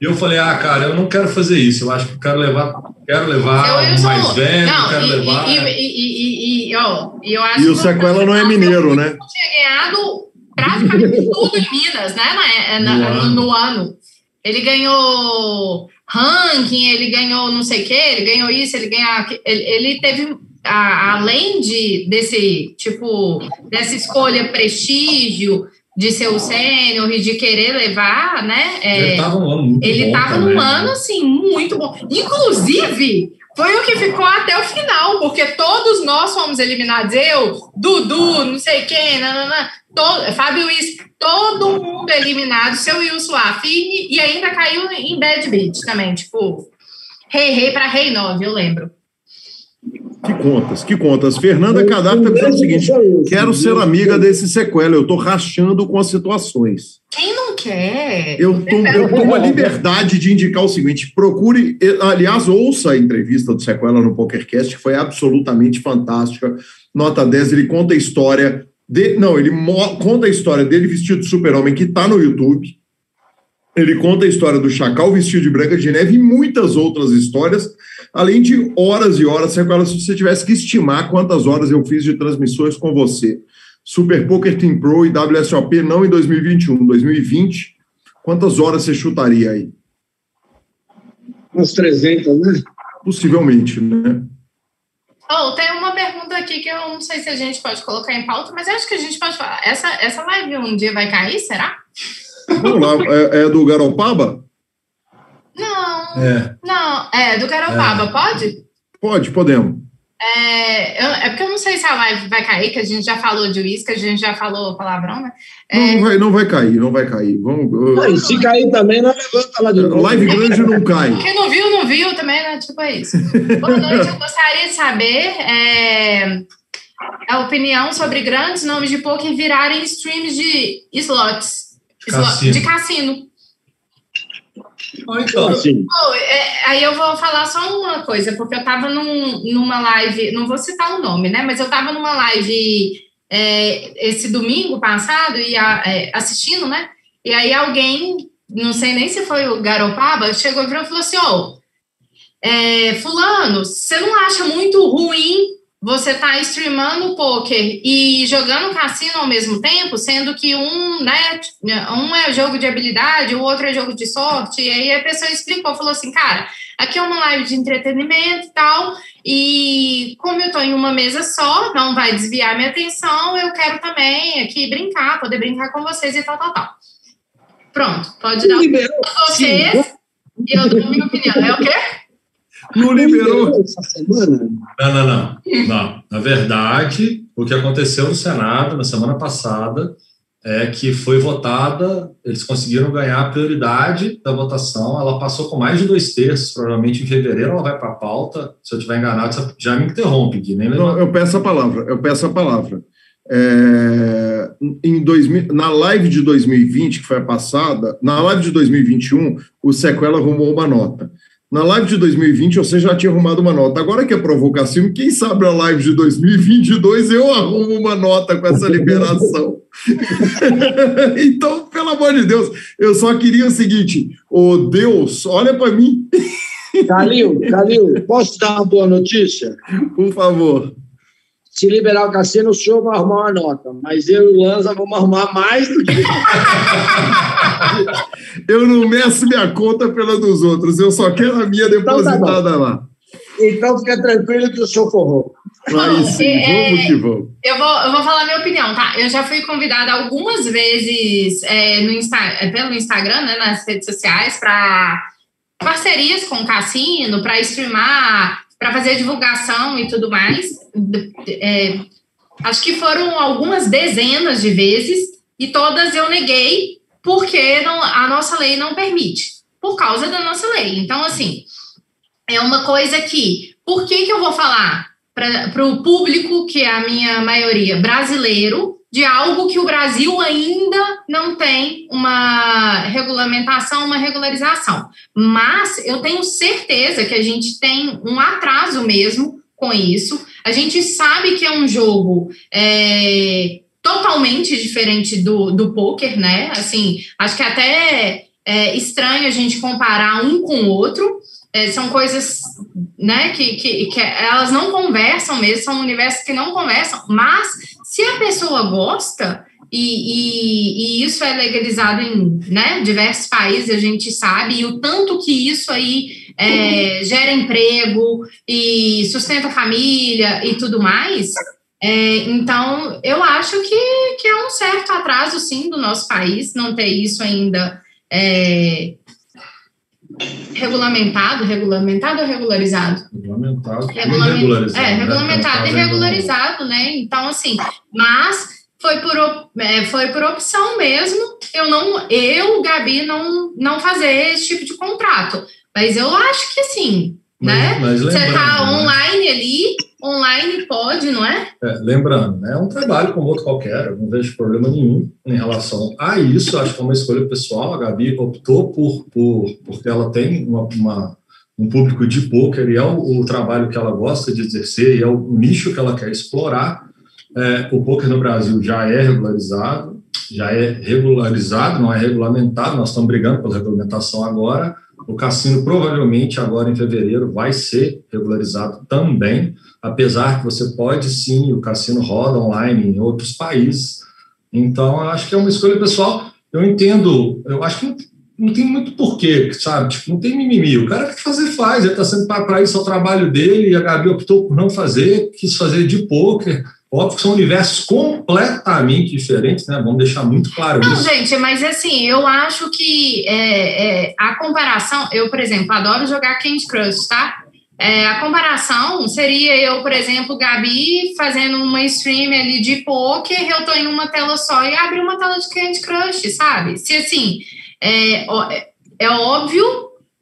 E eu falei, ah, cara, eu não quero fazer isso, eu acho que quero levar, quero levar o mais velho, não, quero e, levar... E, e, e, ó, eu acho e o Sequela não é mineiro, né? tinha ganhado praticamente *laughs* tudo em Minas, né, na, na, no, ano. no ano. Ele ganhou ranking, ele ganhou não sei o quê, ele ganhou isso, ele ganhou... Ele, ele teve a, além de desse tipo dessa escolha prestígio de ser o sênior e de querer levar, né? É, ele estava num ano muito ele. Ele num né? ano assim muito bom. Inclusive foi o que ficou até o final, porque todos nós fomos eliminados. Eu, Dudu, não sei quem, nananã, todo, Fábio Luiz, todo mundo eliminado. Seu Wilson lá, firme, e ainda caiu em Bad Beat também, tipo, rei, rei para rei 9, eu lembro. Que contas, que contas. Fernanda Cadar está dizendo o seguinte: quero ser amiga desse sequela, eu estou rachando com as situações. Quem não quer? Eu tomo a liberdade de indicar o seguinte: procure, aliás, ouça a entrevista do Sequela no PokerCast, que foi absolutamente fantástica. Nota 10, ele conta a história. De, não, ele conta a história dele vestido de super-homem, que está no YouTube. Ele conta a história do Chacal vestido de Branca de Neve e muitas outras histórias além de horas e horas, se você tivesse que estimar quantas horas eu fiz de transmissões com você. Super Poker Team Pro e WSOP não em 2021, 2020, quantas horas você chutaria aí? Uns 300, né? Possivelmente, né? Oh, tem uma pergunta aqui que eu não sei se a gente pode colocar em pauta, mas eu acho que a gente pode falar. Essa, essa live um dia vai cair, será? Vamos lá, é, é do Garopaba? Não. É. Não, é do Garopaba, é. pode? Pode, podemos. É, eu, é, porque eu não sei se a live vai cair, que a gente já falou de uísque, a gente já falou palavrão, né? É... Não, vai, não vai cair, não vai cair. Vamos, não, se cair também, não levanta lá de novo. Live grande não cai. Quem não viu, não viu também, né? Tipo é isso. Boa noite, eu gostaria de saber é, a opinião sobre grandes nomes de poker virarem streams de slots, cassino. de cassino. Então, assim. Oh, é, aí eu vou falar só uma coisa, porque eu estava num, numa live, não vou citar o nome, né? Mas eu estava numa live é, esse domingo passado e a, é, assistindo, né? E aí alguém, não sei nem se foi o Garopaba, chegou e falou assim: Ó, oh, é, Fulano, você não acha muito ruim você tá streamando poker e jogando cassino ao mesmo tempo, sendo que um, né, um é jogo de habilidade, o outro é jogo de sorte, e aí a pessoa explicou, falou assim, cara, aqui é uma live de entretenimento e tal, e como eu tô em uma mesa só, não vai desviar minha atenção, eu quero também aqui brincar, poder brincar com vocês e tal, tal, tal. Pronto, pode dar para vocês, e eu dou minha opinião. É o quê? Não liberou essa semana? Não, não, não, não. Na verdade, o que aconteceu no Senado na semana passada é que foi votada, eles conseguiram ganhar a prioridade da votação, ela passou com mais de dois terços, provavelmente em fevereiro ela vai para a pauta, se eu estiver enganado, já me interrompe, Gui, nem Não, eu peço a palavra, eu peço a palavra. É, em 2000, na live de 2020, que foi a passada, na live de 2021, o Sequela arrumou uma nota. Na live de 2020 você já tinha arrumado uma nota. Agora que é provocação, quem sabe a live de 2022 eu arrumo uma nota com essa liberação. *laughs* então, pelo amor de Deus, eu só queria o seguinte: ô oh, Deus, olha para mim. Calil, Calil, posso dar uma boa notícia? Por favor se liberar o cassino, o senhor vai arrumar uma nota, mas eu e o Lanza vamos arrumar mais do que. *laughs* eu não meço minha conta pela dos outros, eu só quero a minha depositada então tá lá. Então fica tranquilo que o senhor forrou. Aí sim, é, vamos que vamos. Eu vou, eu vou falar minha opinião, tá? Eu já fui convidada algumas vezes é, no Insta, é, pelo Instagram, né, nas redes sociais, para parcerias com o cassino, para streamar para fazer divulgação e tudo mais. É, acho que foram algumas dezenas de vezes e todas eu neguei porque não, a nossa lei não permite, por causa da nossa lei. Então, assim, é uma coisa que, por que, que eu vou falar para o público, que é a minha maioria brasileiro, de algo que o Brasil ainda não tem uma regulamentação, uma regularização. Mas eu tenho certeza que a gente tem um atraso mesmo com isso. A gente sabe que é um jogo é, totalmente diferente do, do poker, né? Assim, acho que até é estranho a gente comparar um com o outro. É, são coisas né, que, que, que elas não conversam mesmo, são universos que não conversam, mas se a pessoa gosta, e, e, e, isso é legalizado em né, diversos países, a gente sabe, e o tanto que isso aí é, gera emprego e sustenta a família e tudo mais. É, então, eu acho que, que é um certo atraso, sim, do nosso país não ter isso ainda é, regulamentado, regulamentado ou regularizado? Regulamentado, Regulament... regularizado. É, né? regulamentado né? e regularizado, né? Então, assim, mas foi por, é, foi por opção mesmo, eu não, eu, Gabi, não, não fazer esse tipo de contrato. Mas eu acho que sim, né? Mas Você está né? online ali, online pode, não é? é? Lembrando, né, é um trabalho como outro qualquer, eu não vejo problema nenhum em relação a isso, acho que é uma escolha pessoal, a Gabi optou por, por porque ela tem uma, uma um público de poker e é o, o, trabalho que ela gosta de exercer e é o nicho que ela quer explorar. É, o poker no Brasil já é regularizado, já é regularizado, não é regulamentado, nós estamos brigando pela regulamentação agora. O cassino provavelmente agora em fevereiro vai ser regularizado também apesar que você pode sim, o cassino roda online em outros países. Então, eu acho que é uma escolha pessoal. Eu entendo, eu acho que não, tem muito porquê, sabe? Tipo, não tem mimimi. O cara quer fazer, faz. Ele está sendo para isso ao trabalho dele e a Gabi optou por não fazer, quis fazer de poker. Óbvio que são universos completamente diferentes, né? Vamos deixar muito claro não, isso. Não, gente, mas assim, eu acho que é, é, a comparação... Eu, por exemplo, adoro jogar Candy Crush, tá? É, a comparação seria eu, por exemplo, Gabi, fazendo uma stream ali de poker, eu tô em uma tela só e abri uma tela de Candy Crush, sabe? Se assim, é, é óbvio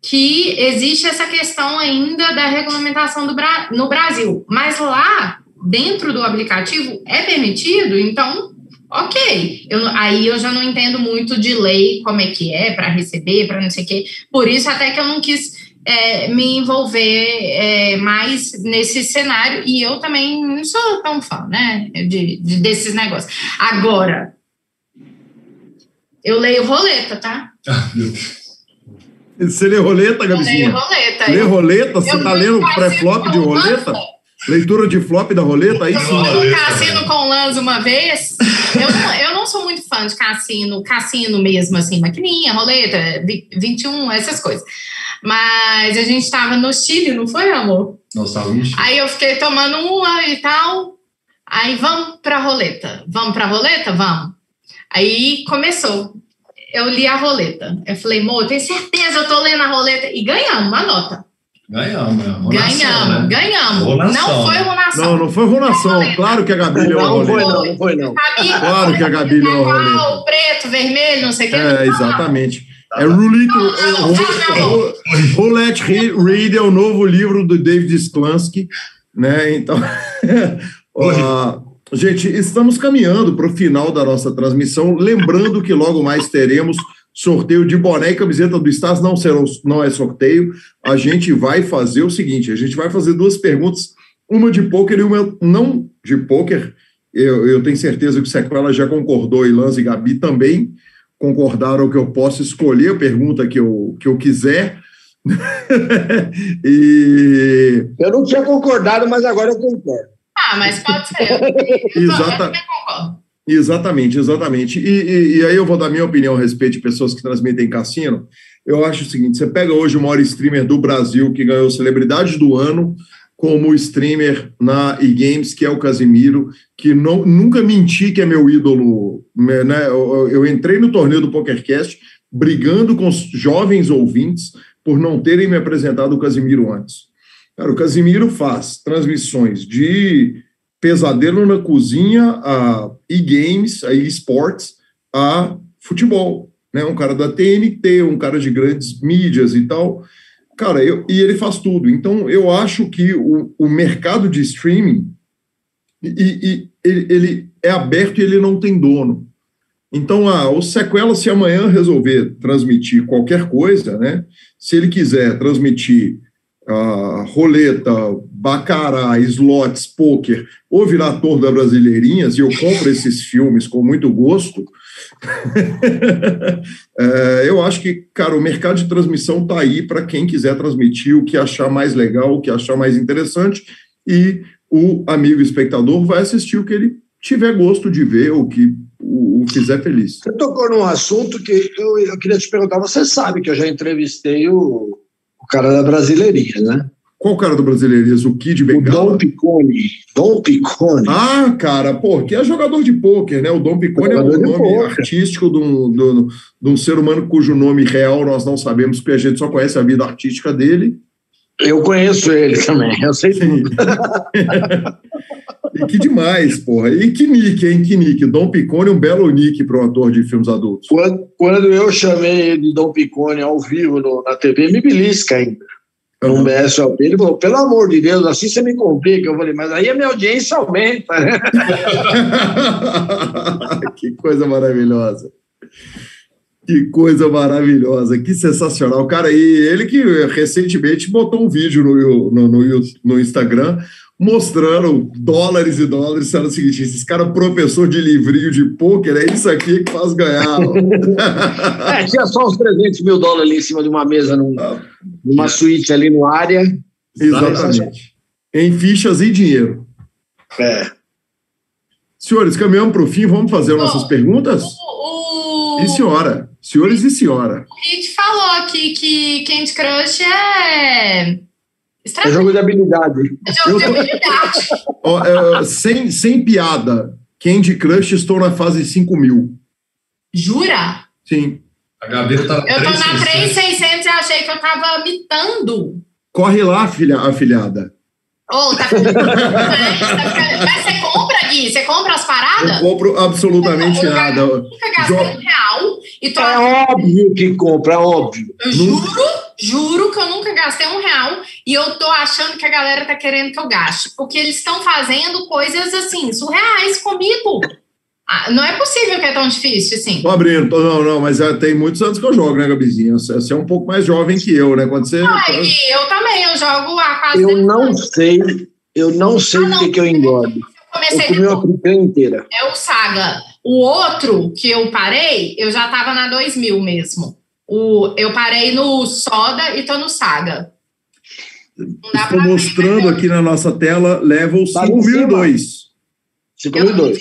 que existe essa questão ainda da regulamentação do Bra no Brasil, mas lá dentro do aplicativo é permitido, então ok. Eu, aí eu já não entendo muito de lei, como é que é para receber, para não sei o quê. Por isso até que eu não quis é, me envolver é, mais nesse cenário. E eu também não sou tão fã, né, de, de, desses negócios. Agora, eu leio roleta, tá? Ah, meu Deus. *laughs* Você lê roleta, Gabizinha? Eu leio roleta. Lê roleta? Você está lendo pré-flop de roleta? Leitura de flop da roleta? Aí sim. No cassino com Lanz uma vez. Eu não, eu não sou muito fã de cassino, cassino mesmo, assim, maquininha, roleta, 21, essas coisas. Mas a gente estava no Chile, não foi, amor? Nós estávamos. Aí eu fiquei tomando uma e tal. Aí vamos para roleta. Vamos para roleta? Vamos. Aí começou. Eu li a roleta. Eu falei, amor, tenho certeza, eu tô lendo a roleta. E ganhamos uma nota. Ganhamos, é Ronação, ganhamos, né? ganhamos. Ronação. Não foi ronação. Não, não foi ronação. Claro que a Gabi leu a roleta. Não foi, não, não foi, não. Claro que a Gabi leu a roleta. preto, vermelho, não sei o que. É, exatamente. É Roulette, Roulette Read é o novo livro do David Sklansky, né? Então, *laughs* uh, gente, estamos caminhando para o final da nossa transmissão. Lembrando que logo mais teremos sorteio de boné e camiseta do Stars. Não, serão, não é sorteio. A gente vai fazer o seguinte: a gente vai fazer duas perguntas, uma de pôquer e uma não de pôquer. Eu, eu tenho certeza que o Sequela já concordou e Lanz e Gabi também concordaram que eu posso escolher a pergunta que eu, que eu quiser. *laughs* e... Eu não tinha concordado, mas agora eu concordo. Ah, mas pode ser. *laughs* Exata... Exatamente, exatamente. E, e, e, aí eu vou dar minha opinião a respeito de pessoas que transmitem cassino. Eu acho o seguinte: você pega hoje o maior streamer do Brasil que ganhou celebridade do ano como streamer na e-games, que é o Casimiro, que não, nunca menti que é meu ídolo. Né? Eu, eu entrei no torneio do PokerCast brigando com os jovens ouvintes por não terem me apresentado o Casimiro antes. Cara, o Casimiro faz transmissões de pesadelo na cozinha a e-games, a e-sports, a futebol. Né? Um cara da TNT, um cara de grandes mídias e tal. Cara, eu, e ele faz tudo. Então, eu acho que o, o mercado de streaming e, e ele, ele, é aberto e ele não tem dono. Então, ah, o Sequela, se amanhã resolver transmitir qualquer coisa, né? Se ele quiser transmitir uh, roleta, bacará, slots, poker, ou virar ator da Brasileirinhas, e eu compro esses filmes com muito gosto, *laughs* é, eu acho que, cara, o mercado de transmissão está aí para quem quiser transmitir o que achar mais legal, o que achar mais interessante, e o amigo espectador vai assistir o que ele tiver gosto de ver, o que o, o fizer feliz. Você tocou num assunto que eu, eu queria te perguntar. Você sabe que eu já entrevistei o, o cara da Brasileirinha, né? Qual cara do Brasileirinhas? O Kid Bengala? O Dom Picone. Dom Picone. Ah, cara, pô, que é jogador de pôquer, né? O Dom Picone é o nome artístico de um, de, de um ser humano cujo nome real nós não sabemos, porque a gente só conhece a vida artística dele. Eu conheço ele também, eu sei tudo. *laughs* e que demais, porra. E que nick, hein? Que nick. Dom Picone, um belo nick para um ator de filmes adultos. Quando, quando eu chamei ele de Dom Picone ao vivo no, na TV, me belisca ainda no BSOP, ele falou, pelo amor de Deus, assim você me complica. Eu falei, mas aí a minha audiência aumenta, né? *laughs* que coisa maravilhosa. Que coisa maravilhosa, que sensacional. Cara, e ele que recentemente botou um vídeo no, no, no, no Instagram mostrando dólares e dólares, sendo o seguinte, esse cara é professor de livrinho de pôquer, é isso aqui que faz ganhar. *laughs* é, tinha só uns 300 mil dólares ali em cima de uma mesa, num, ah, numa suíte ali no área. Exatamente. Em fichas e dinheiro. É. Senhores, caminhamos para o fim, vamos fazer Bom, nossas perguntas? O, o... E senhora? Senhores e senhora. A gente falou aqui que Candy Crush é é jogo de habilidade. É jogo de habilidade. *laughs* é, sem, sem piada, Candy Crush estou na fase 5 mil. Jura? Sim. A Gabi tá Eu tô na 3,600 e achei que eu tava mitando. Corre lá, filha, afilhada. Ô, tá *laughs* Mas você compra, Gui? Você compra as paradas? Não compro absolutamente Eu nada. nunca gastei Jo- um real e tô É óbvio que compra, é óbvio. Eu juro, juro que eu nunca gastei um real e eu tô achando que a galera tá querendo que eu gaste. Porque eles estão fazendo coisas assim, surreais comigo. Ah, não é possível que é tão difícil assim. Tô abrindo, tô- não, não, mas é, tem muitos anos que eu jogo, né, Gabizinha? Você você é um pouco mais jovem que eu, né? Quando você. Ai, Gui, eu também, eu jogo há quase Eu 10 não anos. sei, eu não sei Ah, não. o que, que eu engordo. Eu Eu comecei comi uma picanha inteira. é o Saga. O outro que eu parei, eu já tava na 2000 mesmo. O, eu parei no Soda e tô no Saga. Estou ver, mostrando eu- aqui na nossa tela level Tá em 5002. 5002.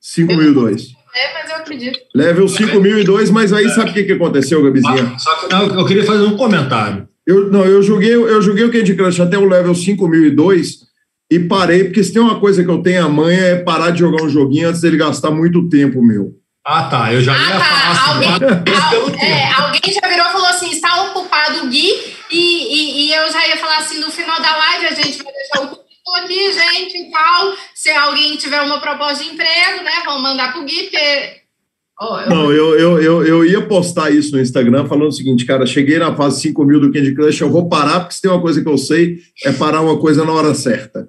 5002. É, mas eu acredito. Level 5002, mas aí sabe o que, que aconteceu, Gabizinha? Ah, Só que não, eu queria fazer um comentário. Eu, não, eu joguei, eu joguei o Candy Crush até o level 5002 e parei, porque se tem uma coisa que eu tenho a manha é parar de jogar um joguinho antes dele gastar muito tempo meu. Ah, tá. Eu já ia Ah, falar tá. assim, Alguém, al- tempo. é, alguém já virou e falou assim: está ocupado o Gui, e, e, e eu já ia falar assim: no final da live a gente vai deixar o currículo aqui, gente, e tal. Se alguém tiver uma proposta de emprego, né, vamos mandar pro Gui, porque. Ó, eu- Não, eu, eu, eu, eu ia postar isso no Instagram falando o seguinte, cara, cheguei na fase 5 mil do Candy Crush, eu vou parar, porque se tem uma coisa que eu sei, é parar uma coisa na hora certa.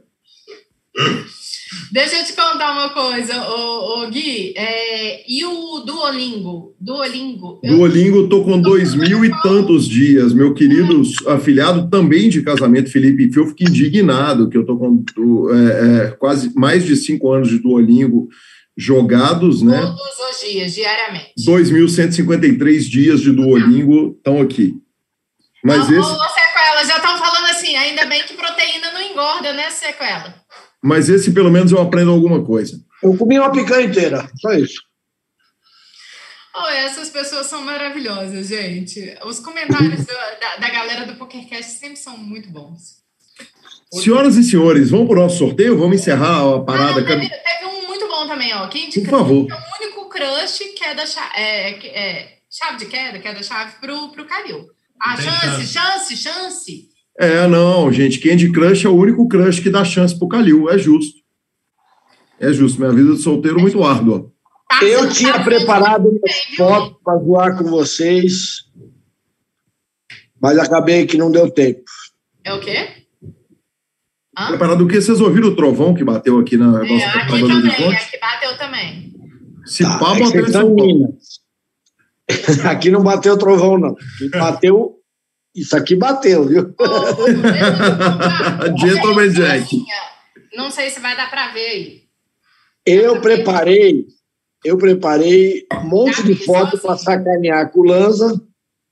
Deixa eu te contar uma coisa, ô, ô, Gui. é, e o Duolingo? Duolingo? eu- Duolingo, tô com dois mil e tantos dias. Meu querido afilhado também de casamento, Felipe Fio, fica indignado que eu tô com é, é, quase mais de cinco anos de Duolingo jogados, né? Todos os dias, diariamente. 2.153 dias de Duolingo estão aqui. Mas Ô, esse, ô, Sequela, já estão falando assim, ainda bem que proteína não engorda, né, Sequela? Mas esse pelo menos eu aprendo alguma coisa. Eu comi uma picanha inteira, só isso. Oh, essas pessoas são maravilhosas, gente. Os comentários do- da, da galera do PokerCast sempre são muito bons. Senhoras e senhores, vamos para o nosso sorteio? Vamos encerrar a parada. Ah, teve, teve um muito bom também, ó. Quem de Por favor. é o único crush que é da chave, é, é, chave de queda, que é da chave pro, pro Calil. A Tem chance, chance, chance. É, não, gente, Candy Crush é o único crush que dá chance pro Calil, é justo. É justo, minha vida de solteiro muito árdua. Tá Eu sendo- tinha tá sendo preparado bem, umas viu? fotos para zoar com vocês, mas acabei que não deu tempo. É o quê? Hã? Preparado o quê? Vocês ouviram o trovão que bateu aqui na É, nossa aqui também, Horizonte? aqui bateu também. Se Tá, pá, é bateu. Minas. *laughs* Aqui não bateu trovão, não. Aqui bateu. Isso aqui bateu, viu? Ô, *laughs* Gentleman Jack. Não sei se vai dar para ver aí. Eu preparei, eu preparei um monte de foto para sacanear com o Lanza,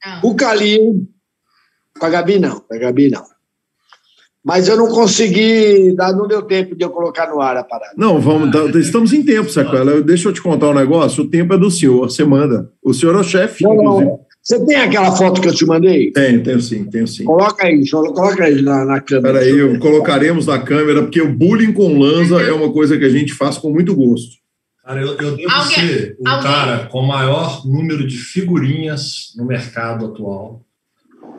Ah. com o Calil, com a Gabi não, com a Gabi não. Mas eu não consegui, não deu tempo de eu colocar no ar a parada. Não, vamos, tá- estamos em tempo, Sacoela. Eu- Deixa eu te contar um negócio. O tempo é do senhor, você manda. O senhor é o chefe, inclusive. não. Você tem aquela foto que eu te mandei? Tenho, tenho sim, tenho sim. Coloca aí, coloca aí na, na câmera. Peraí, eu colocaremos na câmera, porque o bullying com lança é uma coisa que a gente faz com muito gosto. Cara, eu, eu devo Alguém- ser o alguém- cara com o maior número de figurinhas no mercado atual.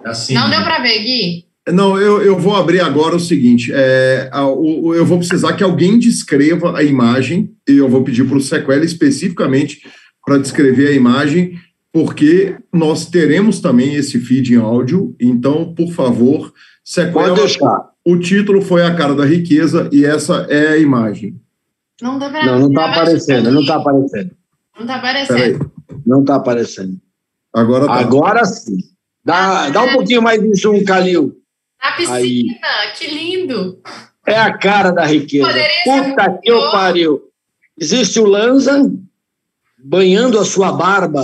Assim, Não deu para ver, Gui? Não, eu, eu vou abrir agora o seguinte: é, a- o- o- eu vou precisar que alguém descreva a imagem, e eu vou pedir para o Sequela especificamente para descrever a imagem, porque nós teremos também esse feed em áudio. Então, por favor, Pode Sequela. deixar. O título foi A Cara da Riqueza e essa é a imagem. Não dá pra Não, não está acho aparecendo, não está aparecendo. Não tá Peraí, aparecendo. Não está aparecendo. agora tá. Agora sim. Dá, dá um pouquinho mais de zoom, Calil. Na piscina, Aí. que lindo. É a cara da riqueza. Poderia ser Puta que eu pariu. Existe o Lanza banhando a sua barba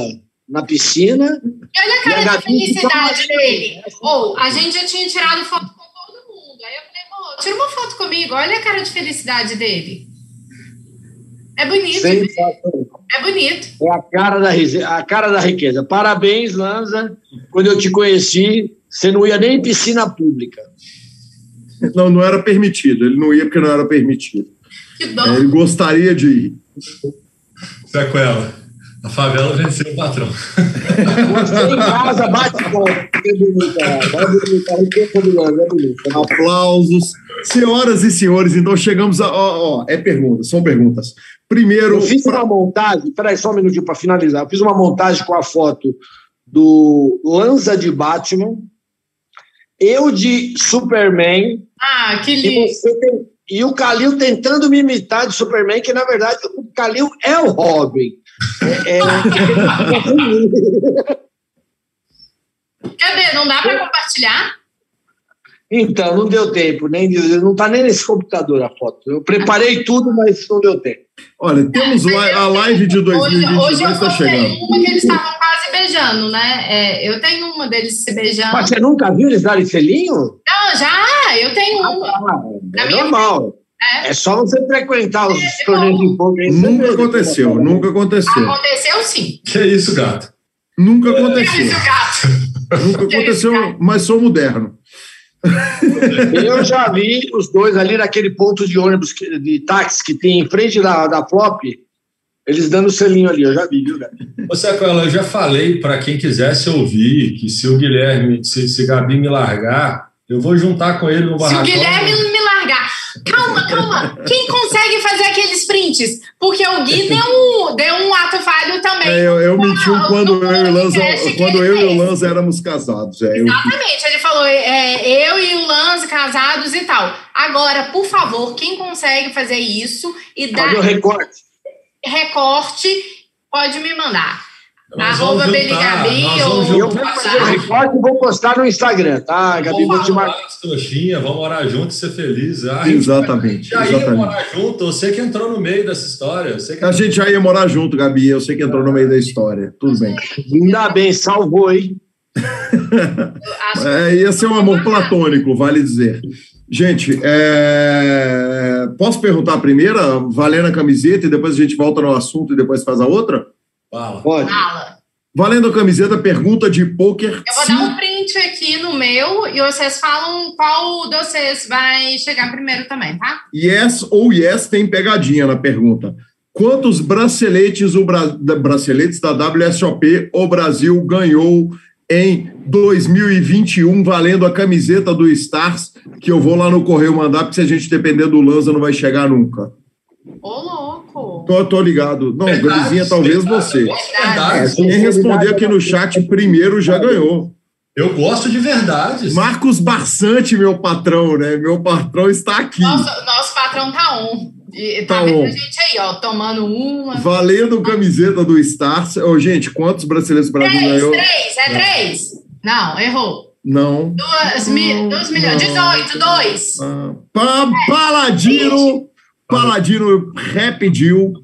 na piscina. E olha a a cara de felicidade dele. Ou, a gente já tinha tirado foto com todo mundo. Aí eu falei, pô, tira uma foto comigo. Olha a cara de felicidade dele. É bonito, Sensacional. é bonito. É a cara, da, a cara da riqueza. Parabéns, Lanza. Quando eu te conheci, você não ia nem em piscina pública. Não, não era permitido. Ele não ia porque não era permitido. Que dó. É, ele gostaria de ir. Sequela. A favela venceu o patrão. Você em casa bate palma. Que bonito, é bonito, é Aplausos. Senhoras e senhores, então chegamos a. Ó, ó, é pergunta, são perguntas. Primeiro. Eu fiz uma montagem, peraí, só um minutinho para finalizar. Eu fiz uma montagem com a foto do Lanza de Batman, eu de Superman. Ah, que lindo. E, tem, e o Kalil tentando me imitar de Superman, que na verdade o Kalil é o Robin. É, é... Cadê? Não dá para compartilhar? Então, não deu tempo, nem não está nem nesse computador a foto. Eu preparei tudo, mas não deu tempo. Olha, temos a live de 2022 hoje, hoje está chegando. uma que eles estavam quase beijando, né? É, eu tenho uma deles se beijando. Mas você nunca viu eles darem selinho? Não, já, eu tenho uma. Ah, é normal. É. é. só você frequentar os é, torneios de fogo. Nunca aconteceu, nunca aconteceu. Aconteceu sim. Que é isso, gato? Nunca aconteceu. Que é isso, gato? *laughs* Nunca aconteceu, mas sou moderno. Eu já vi os dois ali naquele ponto de ônibus, de táxi que tem em frente da, da Flop, eles dando o selinho ali, eu já vi, viu, Gabi? Ô, Secoela, eu já falei para quem quisesse ouvir que se o Guilherme, se, se Gabi me largar, eu vou juntar com ele no barracão. Se o Guilherme. Calma, calma. Quem consegue fazer aqueles prints? Porque o Gui deu um, deu um ato falho também. É, eu, eu menti quando eu e o Lanza, quando eu e o Lanza éramos casados. É, Exatamente. Eu... Ele falou, é, eu e o Lanza casados e tal. Agora, por favor, quem consegue fazer isso e dar... Fazer o recorte. Recorte, pode me mandar. Arroba Beligabi ou. Eu vou fazer o recorte e vou postar no Instagram, tá, Gabi? Vou te marcar. Trouxinha, vamos orar junto e ser felizes. Ah, exatamente. Já ia morar junto, você que entrou no meio dessa história. Que... A gente já ia morar junto, Gabi. Eu sei que entrou no meio da história. Tudo bem. Ainda bem, salvou, hein? é, ia ser um amor platônico, vale dizer. Gente, é... posso perguntar a primeira, valendo a camiseta, e depois a gente volta no assunto e depois faz a outra? Fala. Pode. Fala. Valendo a camiseta, pergunta de pôquer. Eu vou dar um print aqui no meu e vocês falam qual de vocês vai chegar primeiro também, tá? Yes ou yes tem pegadinha na pergunta. Quantos braceletes, o bra... braceletes da WSOP o Brasil ganhou em 2021 valendo a camiseta do Stars, que eu vou lá no correio mandar, porque se a gente depender do Lanza não vai chegar nunca. Ô, louco! Tô, tô ligado. Não, Galizinha, talvez verdade, você. É, quem responder aqui no chat primeiro já ganhou. Eu gosto de verdades. Marcos Barçante, meu patrão, né? Meu patrão está aqui. Nossa, nosso patrão tá on. E tá, tá vendo on. a gente aí, ó, tomando uma. Valendo camiseta do Stars. Oh, gente, quantos brasileiros Brasil três, ganhou? Três, é três. Não, errou. Não. Duas, mi, duas milhões. 18, dois. Ah, pa, paladino. Paladino repediu.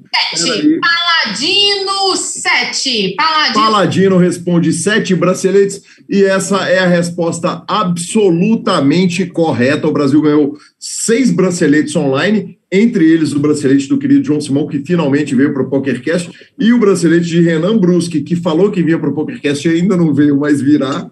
Paladino, sete. Paladino. Paladino responde sete braceletes e essa é a resposta absolutamente correta. O Brasil ganhou seis braceletes online, entre eles o bracelete do querido João Simão, que finalmente veio para o PokerCast, e o bracelete de Renan Bruschi, que falou que vinha para o PokerCast e ainda não veio mais virá.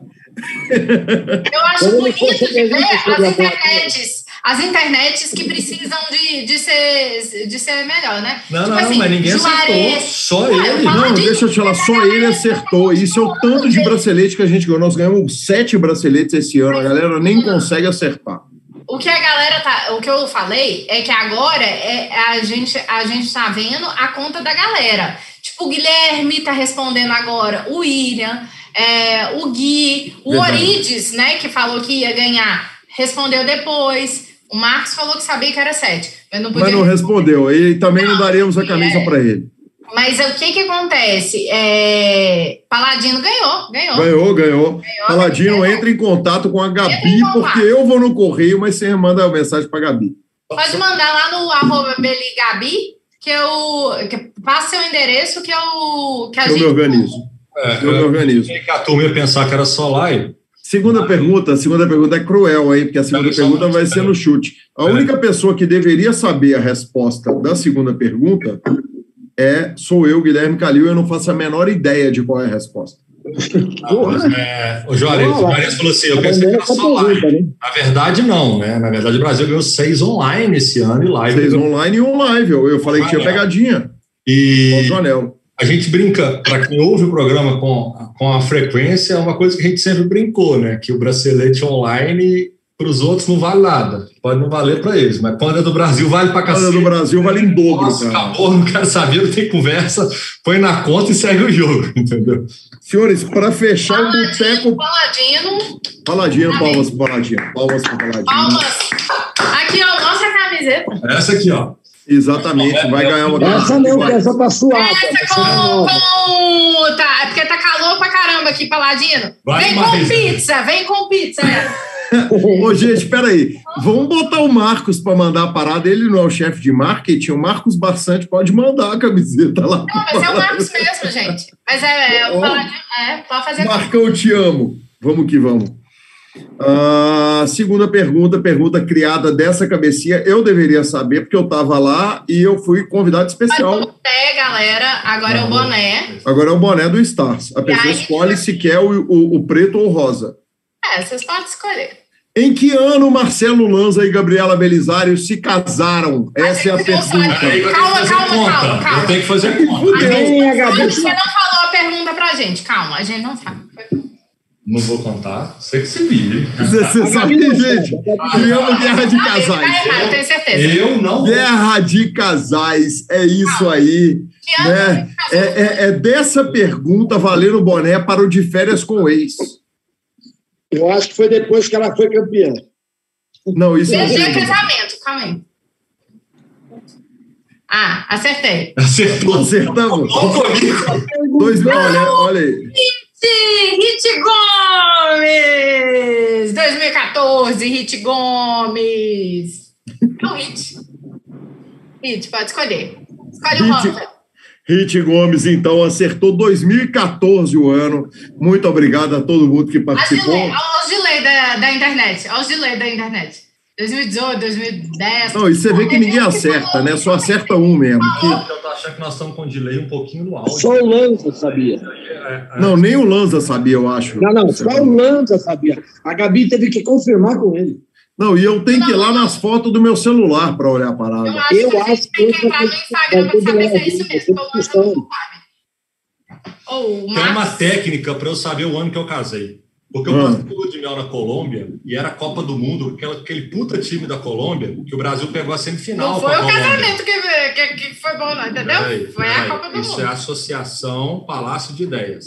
Eu acho bonito de ver as internets as internets que precisam de, de, ser, de ser melhor, né? Não, tipo não, assim, mas ninguém acertou. Só ele. Não, deixa eu te falar, só ele acertou. Isso é o tanto de bracelete que a gente ganhou. Nós ganhamos sete braceletes esse ano. A galera nem consegue acertar. O que a galera tá. O que eu falei é que agora é, a, gente, a gente tá vendo a conta da galera. Tipo, o Guilherme tá respondendo agora, o William, é, o Gui, o Verdade. Orides, né, que falou que ia ganhar, respondeu depois. O Marcos falou que sabia que era sete, mas não podia. Mas não respondeu. E também não, não daríamos a camisa é. para ele. Mas o que que acontece? É... Paladino ganhou, ganhou. Ganhou, ganhou. ganhou Paladino entra em contato com a Gabi, porque eu vou no correio, mas você manda a mensagem para Gabi. Pode mandar lá no arroba Beligabi, que eu que passa seu endereço que eu que a eu gente. Me organizo. É, eu, eu me organizo. Que a turma ia pensar que era só live. Segunda pergunta, a segunda pergunta é cruel aí, porque a segunda pergunta vai ser no chute. A é. única pessoa que deveria saber a resposta da segunda pergunta é sou eu, Guilherme Calil, e eu não faço a menor ideia de qual é a resposta. Ah, é, o Juarez, o Juarez falou assim: eu pensei que era só live. Né? Na verdade, não, né? Na verdade, o Brasil ganhou seis online esse ano e live. Seis online e um live. Eu, eu falei que tinha pegadinha. E. Com o a gente brinca, para quem ouve o programa com, com a frequência, é uma coisa que a gente sempre brincou, né? Que o bracelete online para os outros não vale nada. Pode não valer para eles, mas quando é do Brasil, vale para cacete. Quando é do Brasil, vale em dobro. Nossa, acabou, não quero saber, não tem conversa, põe na conta e segue o jogo, *laughs* entendeu? Senhores, para fechar o boteco. Paladino. Paladino, palmas para Paladino. Palmas para Paladino. Palmas. Aqui, ó, mostra a camiseta. Essa aqui, ó. Exatamente, vai ganhar uma Essa não, que essa tá suada. Essa com, com. Tá, é porque tá calor pra caramba aqui, Paladino. Vai vem com vez, né? pizza, vem com pizza. *laughs* Ô, gente, peraí. Vamos botar o Marcos para mandar a parada. Ele não é o chefe de marketing. O Marcos Bastante pode mandar a camiseta lá. Não, mas é o Marcos mesmo, gente. Mas é, é o. Paladino. É, pode fazer. Marcão, te amo. Vamos que vamos. Ah, segunda pergunta, pergunta criada dessa cabecinha. Eu deveria saber, porque eu estava lá e eu fui convidado Mas especial. o pé, galera, agora é o boné. Agora é o boné do Stars. A pessoa aí- escolhe se quer o, o- o preto ou o rosa. É, vocês podem escolher. Em que ano Marcelo Lanza e Gabriela Belisário se casaram? Essa é a gente pergunta. Aí Calma, calma, conta. calma, calma. Eu tenho que fazer conta. Fudeu. Quem é Gabi? Você não falou a pergunta pra gente. Calma, a gente não sabe. Não vou contar. Você que se vire. Você, você sabe, gente? Criamos guerra de Ah, ele tá casais. errado, eu tenho certeza. Eu não. Guerra de casais, é isso aí. Que ano Né? É, é- é dessa pergunta valendo o boné para o de férias com o ex. Eu acho que foi depois que ela foi campeã. Não, isso não Desde dúvida. casamento, calma aí. Ah, acertei. Acertou. Acertamos. Dois, olha, olha aí. Hit Gomes! 2014, Hit Gomes. É o Hit. Hit, pode escolher. Escolhe o Hit. Rit Gomes, então, acertou 2014 o ano. Muito obrigado a todo mundo que participou. delay, olha os delay da, da internet. Olha os delay da internet. 2018, 2010. Não, e você vê que ninguém acerta, né? Só acerta um mesmo. que- Eu tô achando que nós estamos com um delay um pouquinho no áudio. Só o Lanza sabia. É, é. Não, nem o Lanza sabia, eu acho. Não, não, só o Lanza sabia. A Gabi teve que confirmar com ele. Não, e eu tenho que ir lá nas fotos do meu celular para olhar a Eu parada. acho Eu que a gente acho tem que que entrar no eu- Instagram pra eu- saber se é eu- isso mesmo. eu- que. Ou Tem uma técnica para eu saber o ano que eu casei. Porque eu passei lua de mel na Colômbia e era a Copa do Mundo, aquela, aquele puta time da Colômbia, que o Brasil pegou a semifinal. Não a foi o Colômbia. casamento que, que, que foi bom, não, entendeu? Peraí, Foi a peraí. Copa do Isso Mundo. é a Associação Palácio de Ideias.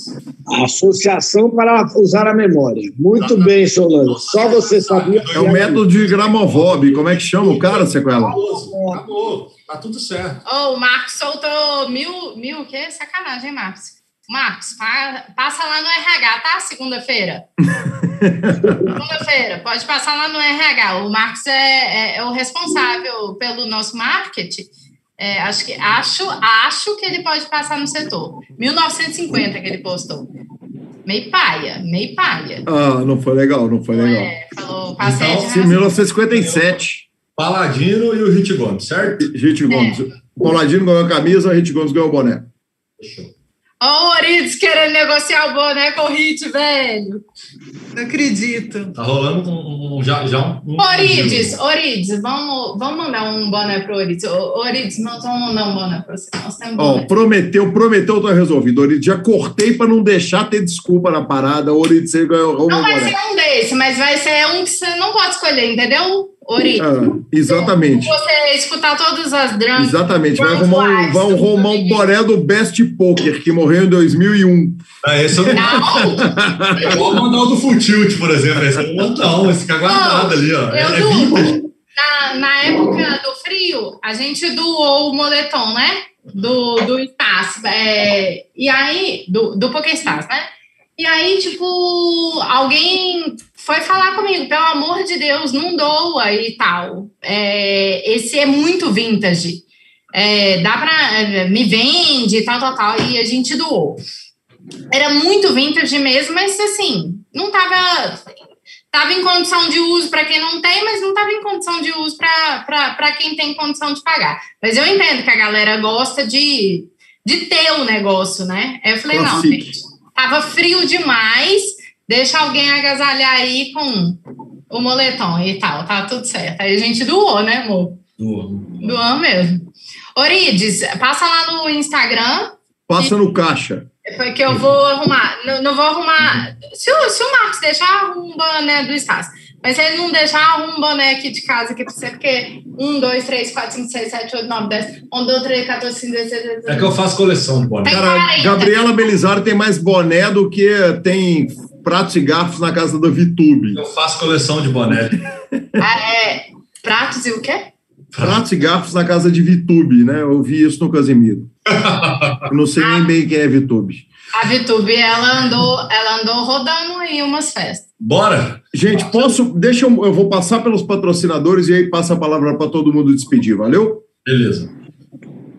Associação para usar a memória. Muito bem, seu Lanza. Só você sabia. É o método de Gramovob. Como é que chama o cara, Sequela? Acabou, acabou. Tá tudo certo. Oh, o Marcos soltou mil, mil, o quê? Sacanagem, hein, Marcos? Marcos, pa- passa lá no RH, tá? Segunda-feira. Segunda-feira, pode passar lá no RH. O Marcos é, é- é o responsável pelo nosso marketing. É, acho, que, acho, acho que ele pode passar no setor. 1950 que ele postou. Meio paia, meio paia. Ah, não foi legal, não foi legal. É, falou, passei Então, de Sim, 1957. Paladino e o Rit Gomes, certo? Rit Gomes. Pauladino ganhou a camisa, Rit Gomes ganhou o boné. Fechou. Ó, o Orides querendo negociar o boné com o Hit, velho. Não acredito. Tá rolando um, um- já, já um. um Orides, Orides, vamos, vamos mandar um boné pro Orides. Ô, Orides, nós vamos mandar um boné pra você. Nós temos Ó, boné. prometeu, prometeu, tá resolvido. Orides, já cortei para não deixar ter desculpa na parada. Orides, você ganhou Não vai boné. ser um desse, mas vai ser um que você não pode escolher, entendeu? Orides. Ah, exatamente. Você escutar todas as dramas. Exatamente. Vai arrumar, um, vai do arrumar um boné do Best Poker, que morreu em 2001. Ah, esse eu não. Não, É igual mandar o do Futilt, por exemplo. Esse eu não, não, esse fica guardado ali, ó. eu É, é vintage. na, na época do frio, a gente doou o moletom, né? Do, do Stars. É, e aí, do, do PokéStars, né? E aí, tipo, alguém foi falar comigo, pelo amor de Deus, não doa e tal. É, esse é muito vintage. É, dá pra. é, Me vende e tal, tal, tal. E a gente doou. Era muito vintage mesmo, mas assim, não tava estava em condição de uso para quem não tem, mas não estava em condição de uso para quem tem condição de pagar. Mas eu entendo que a galera gosta de, de ter o negócio, né? Eu falei, não, gente, tava frio demais, deixa alguém agasalhar aí com o moletom e tal, tá tudo certo. Aí a gente doou, né, amor? Do- Doou mesmo. Orides, passa lá no Instagram, Passa no caixa. Porque eu vou arrumar. Não, não vou arrumar. Se o, se o Marcos deixar um boné do Estácio, mas se ele não deixar um boné aqui de casa aqui pra você, porque 1, 2, 3, 4, 5, 6, 7, 8, 9, 10, 1, 2, 3, 14, 15, 16, 17. É que eu faço coleção de boné. Cara, 40. Gabriela Belisário tem mais boné do que tem pratos e garfos na casa da Vitube. Eu faço coleção de boné. *laughs* Ah, é, pratos e o quê? Pratos e garfos na casa de Vitube, né? Eu vi isso no Casimiro. Eu não sei nem bem quem é Vitube. A Vitube, ela andou, ela andou rodando aí umas festas. Bora! Gente, posso. Deixa eu. Eu vou passar pelos patrocinadores e aí passa a palavra para todo mundo despedir, valeu? Beleza.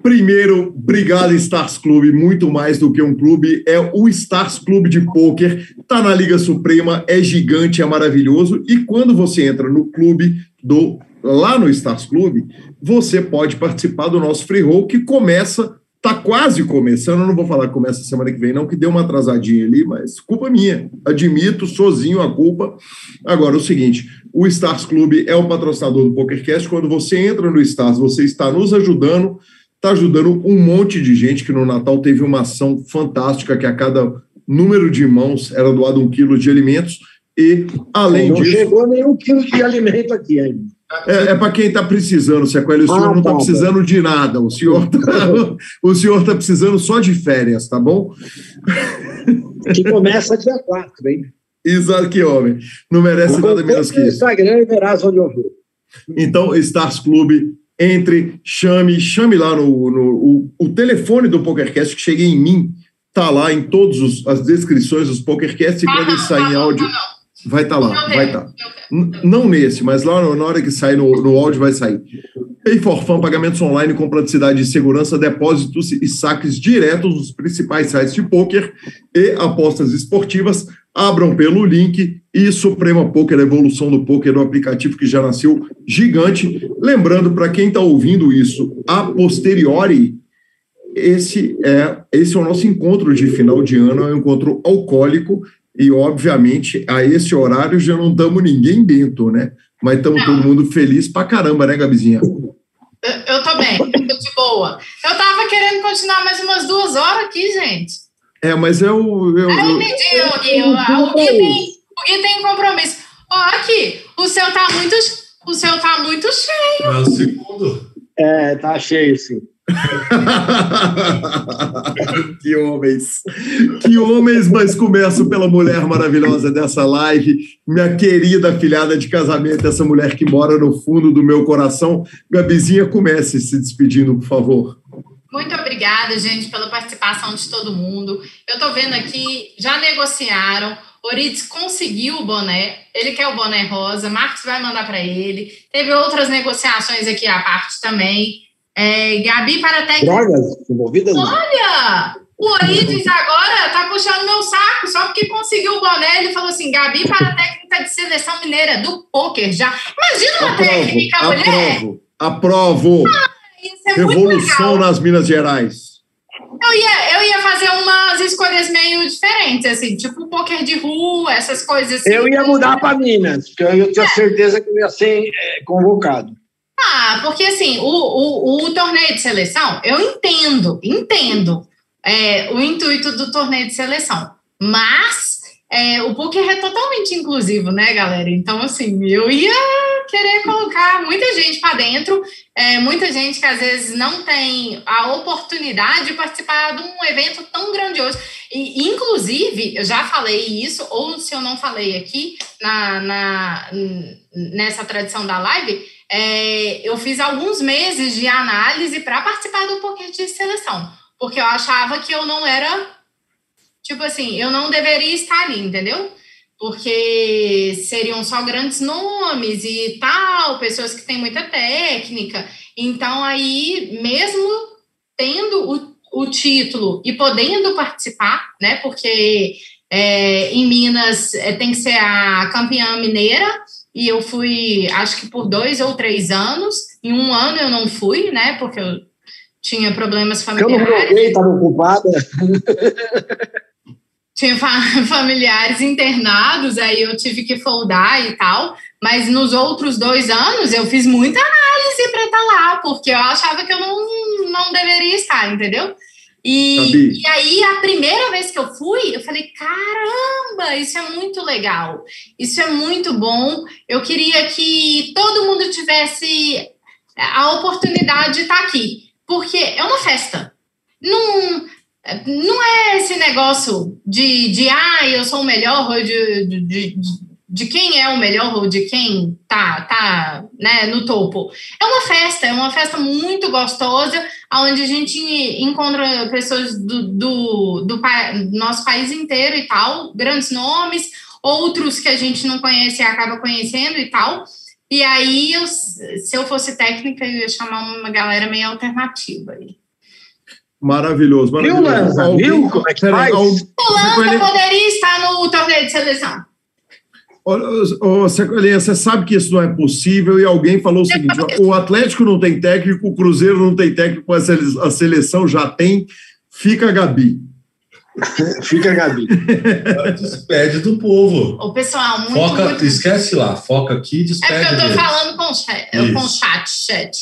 Primeiro, obrigado Stars Clube, muito mais do que um clube, é o Stars Clube de Pôquer, tá na Liga Suprema, é gigante, é maravilhoso, e quando você entra no clube do lá no Stars Clube, você pode participar do nosso free roll que começa, tá quase começando, eu não vou falar que começa semana que vem não, que deu uma atrasadinha ali, mas culpa minha, admito sozinho a culpa. Agora, o seguinte, o Stars Clube é o patrocinador do PokerCast, quando você entra no Stars, você está nos ajudando, está ajudando um monte de gente que no Natal teve uma ação fantástica que a cada número de mãos era doado um quilo de alimentos e além não disso chegou nenhum quilo de alimento aqui ainda. é, é para quem está precisando, Sequela. O senhor Ah, não está tá, precisando de nada. O senhor *laughs* está está precisando só de férias, tá bom? Que começa dia 4, hein? Exato, que homem. Não merece nada menos que isso. Instagram e verás onde eu vou. Então, Stars Clube, entre, chame, chame lá no, no o, o telefone do PokerCast que chegue em mim, tá lá em todas as descrições dos PokerCasts e quando ele sair em áudio, vai estar lá, vai estar. N- Não nesse, mas lá na hora que sair no, no áudio vai sair. Pay for Fun, pagamentos online com praticidade e segurança, depósitos e saques diretos nos principais sites de poker e apostas esportivas. Abram pelo link e Suprema Poker, a evolução do poker, do aplicativo que já nasceu gigante. Lembrando, para quem está ouvindo isso a posteriori, esse é, esse é o nosso encontro de final de ano, é um encontro alcoólico e, obviamente, a esse horário já não estamos ninguém bento, né? Mas estamos todo mundo feliz pra caramba, né, Gabizinha? Eu, eu tô bem, tô de boa. Eu tava querendo continuar mais umas duas horas aqui, gente. É, mas eu. eu, Ah, entendi, o Gui tem, o Gui tem compromisso. Ó, aqui, o seu tá muito, o seu tá muito cheio. É o segundo. É, tá cheio, sim. *laughs* que homens! Que homens, mas começo pela mulher maravilhosa dessa live, minha querida filhada de casamento, essa mulher que mora no fundo do meu coração. Gabizinha, comece se despedindo, por favor. Muito obrigada, gente, pela participação de todo mundo. Eu tô vendo aqui, já negociaram. Orides conseguiu o boné, ele quer o boné rosa, Marcos vai mandar para ele. Teve outras negociações aqui à parte também. É, Gabi para técnica. Drogas envolvidas? Olha, o Orides agora tá puxando meu saco, só porque conseguiu o boné. Ele falou assim: Gabi para técnica de seleção mineira do poker já. Imagina uma Aprovo, técnica, mulher. aprovo, aprovo. É Revolução nas Minas Gerais. Eu ia, eu ia fazer umas escolhas meio diferentes, assim, tipo poker de rua, essas coisas assim. Eu ia mudar para Minas, porque eu tinha certeza que eu ia ser é, convocado. Ah, porque assim, o, o, o torneio de seleção, eu entendo, entendo é, o intuito do torneio de seleção. Mas é, o poker é totalmente inclusivo, né, galera? Então, assim, eu ia querer colocar muita gente para dentro, é, muita gente que às vezes não tem a oportunidade de participar de um evento tão grandioso. E, inclusive, eu já falei isso, ou se eu não falei aqui na, na, nessa tradição da live, é, eu fiz alguns meses de análise para participar do poker de seleção, porque eu achava que eu não era, tipo assim, eu não deveria estar ali, entendeu? Porque seriam só grandes nomes e tal, pessoas que têm muita técnica. Então, aí, mesmo tendo o, o título e podendo participar, né? Porque é, em Minas é, tem que ser a campeã mineira, e eu fui, acho que por dois ou três anos. Em um ano eu não fui, né? Porque eu tinha problemas Porque eu não familiares. joguei, estava ocupada. *laughs* Tinha fa- *laughs* familiares internados, aí eu tive que foldar e tal. Mas nos outros dois anos eu fiz muita análise para estar lá, porque eu achava que eu não, não deveria estar, entendeu? E, e, aí, a primeira vez que eu fui, eu falei: caramba, isso é muito legal, isso é muito bom. Eu queria que todo mundo tivesse a oportunidade de estar aqui, porque é uma festa. Não, não é esse negócio de, de ah, eu sou o melhor, ou de, de, de, de quem é o melhor, ou de quem tá, tá né, no topo. É uma festa, é uma festa muito gostosa, onde a gente encontra pessoas do, do, do, nosso país inteiro e tal, grandes nomes, outros que a gente não conhece e acaba conhecendo e tal. E aí, eu, se eu fosse técnica, eu ia chamar uma galera meio alternativa aí. Maravilhoso, maravilhoso. Viu, Lanza? Viu como é que faz? O Lanza poderia estar no torneio de seleção. Ô, você sabe que isso não é possível e alguém falou o seguinte: o Atlético não tem técnico, o Cruzeiro não tem técnico, a seleção já tem, fica a Gabi. *laughs* Fica, Gabi. *laughs* despede do povo. O pessoal, muito, foca, muito... Esquece lá, foca aqui, despede. É porque eu tô falando com o chat, com o chat, chat.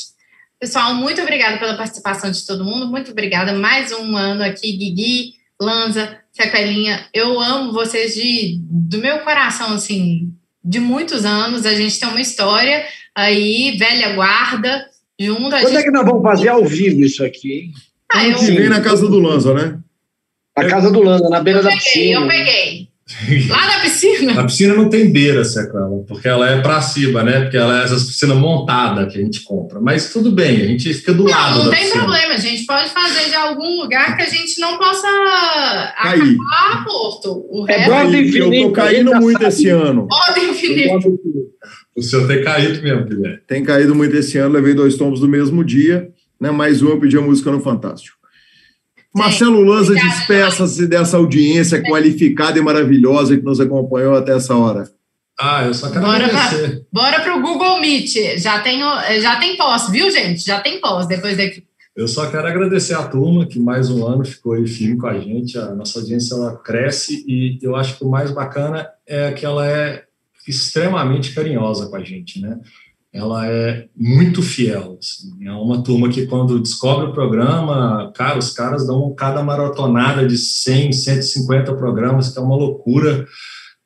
Pessoal, muito obrigada pela participação de todo mundo. Muito obrigada. Mais um ano aqui, Guigui, Lanza, Sequelinha. Eu amo vocês de, do meu coração, assim, de muitos anos. A gente tem uma história aí, velha guarda, junto. Quando gente... é que nós vamos fazer ao vivo isso aqui? Ah, eu... Vem na casa do Lanza, né? A casa do Lanza, na beira eu da peguei, piscina. Eu peguei. Lá na piscina? A piscina não tem beira, Secrela, porque ela é para cima, né? Porque ela é essa piscina montada que a gente compra. Mas tudo bem, a gente fica do não, lado não da tem piscina. problema, a gente pode fazer de algum lugar que a gente não possa Cair. acabar Porto. O É resto eu tô caindo muito esse ano. ordem infinita. O senhor tem caído mesmo, Guilherme. Tem caído muito esse ano, levei dois tombos no mesmo dia, né? Mais um eu pedi a música no Fantástico. Marcelo Lanza, despeça-se dessa audiência qualificada e maravilhosa que nos acompanhou até essa hora. Ah, eu só quero Bora, pra, agradecer. bora pro Google Meet. Já tem, já tem pós, viu, gente? Já tem pós depois daqui. Eu só quero agradecer a turma que mais um ano ficou aí firme com a gente. A nossa audiência ela cresce e eu acho que o mais bacana é que ela é extremamente carinhosa com a gente, né? Ela é muito fiel. Assim. É uma turma que, quando descobre o programa, cara, os caras dão cada maratonada de 100, 150 programas, que é uma loucura.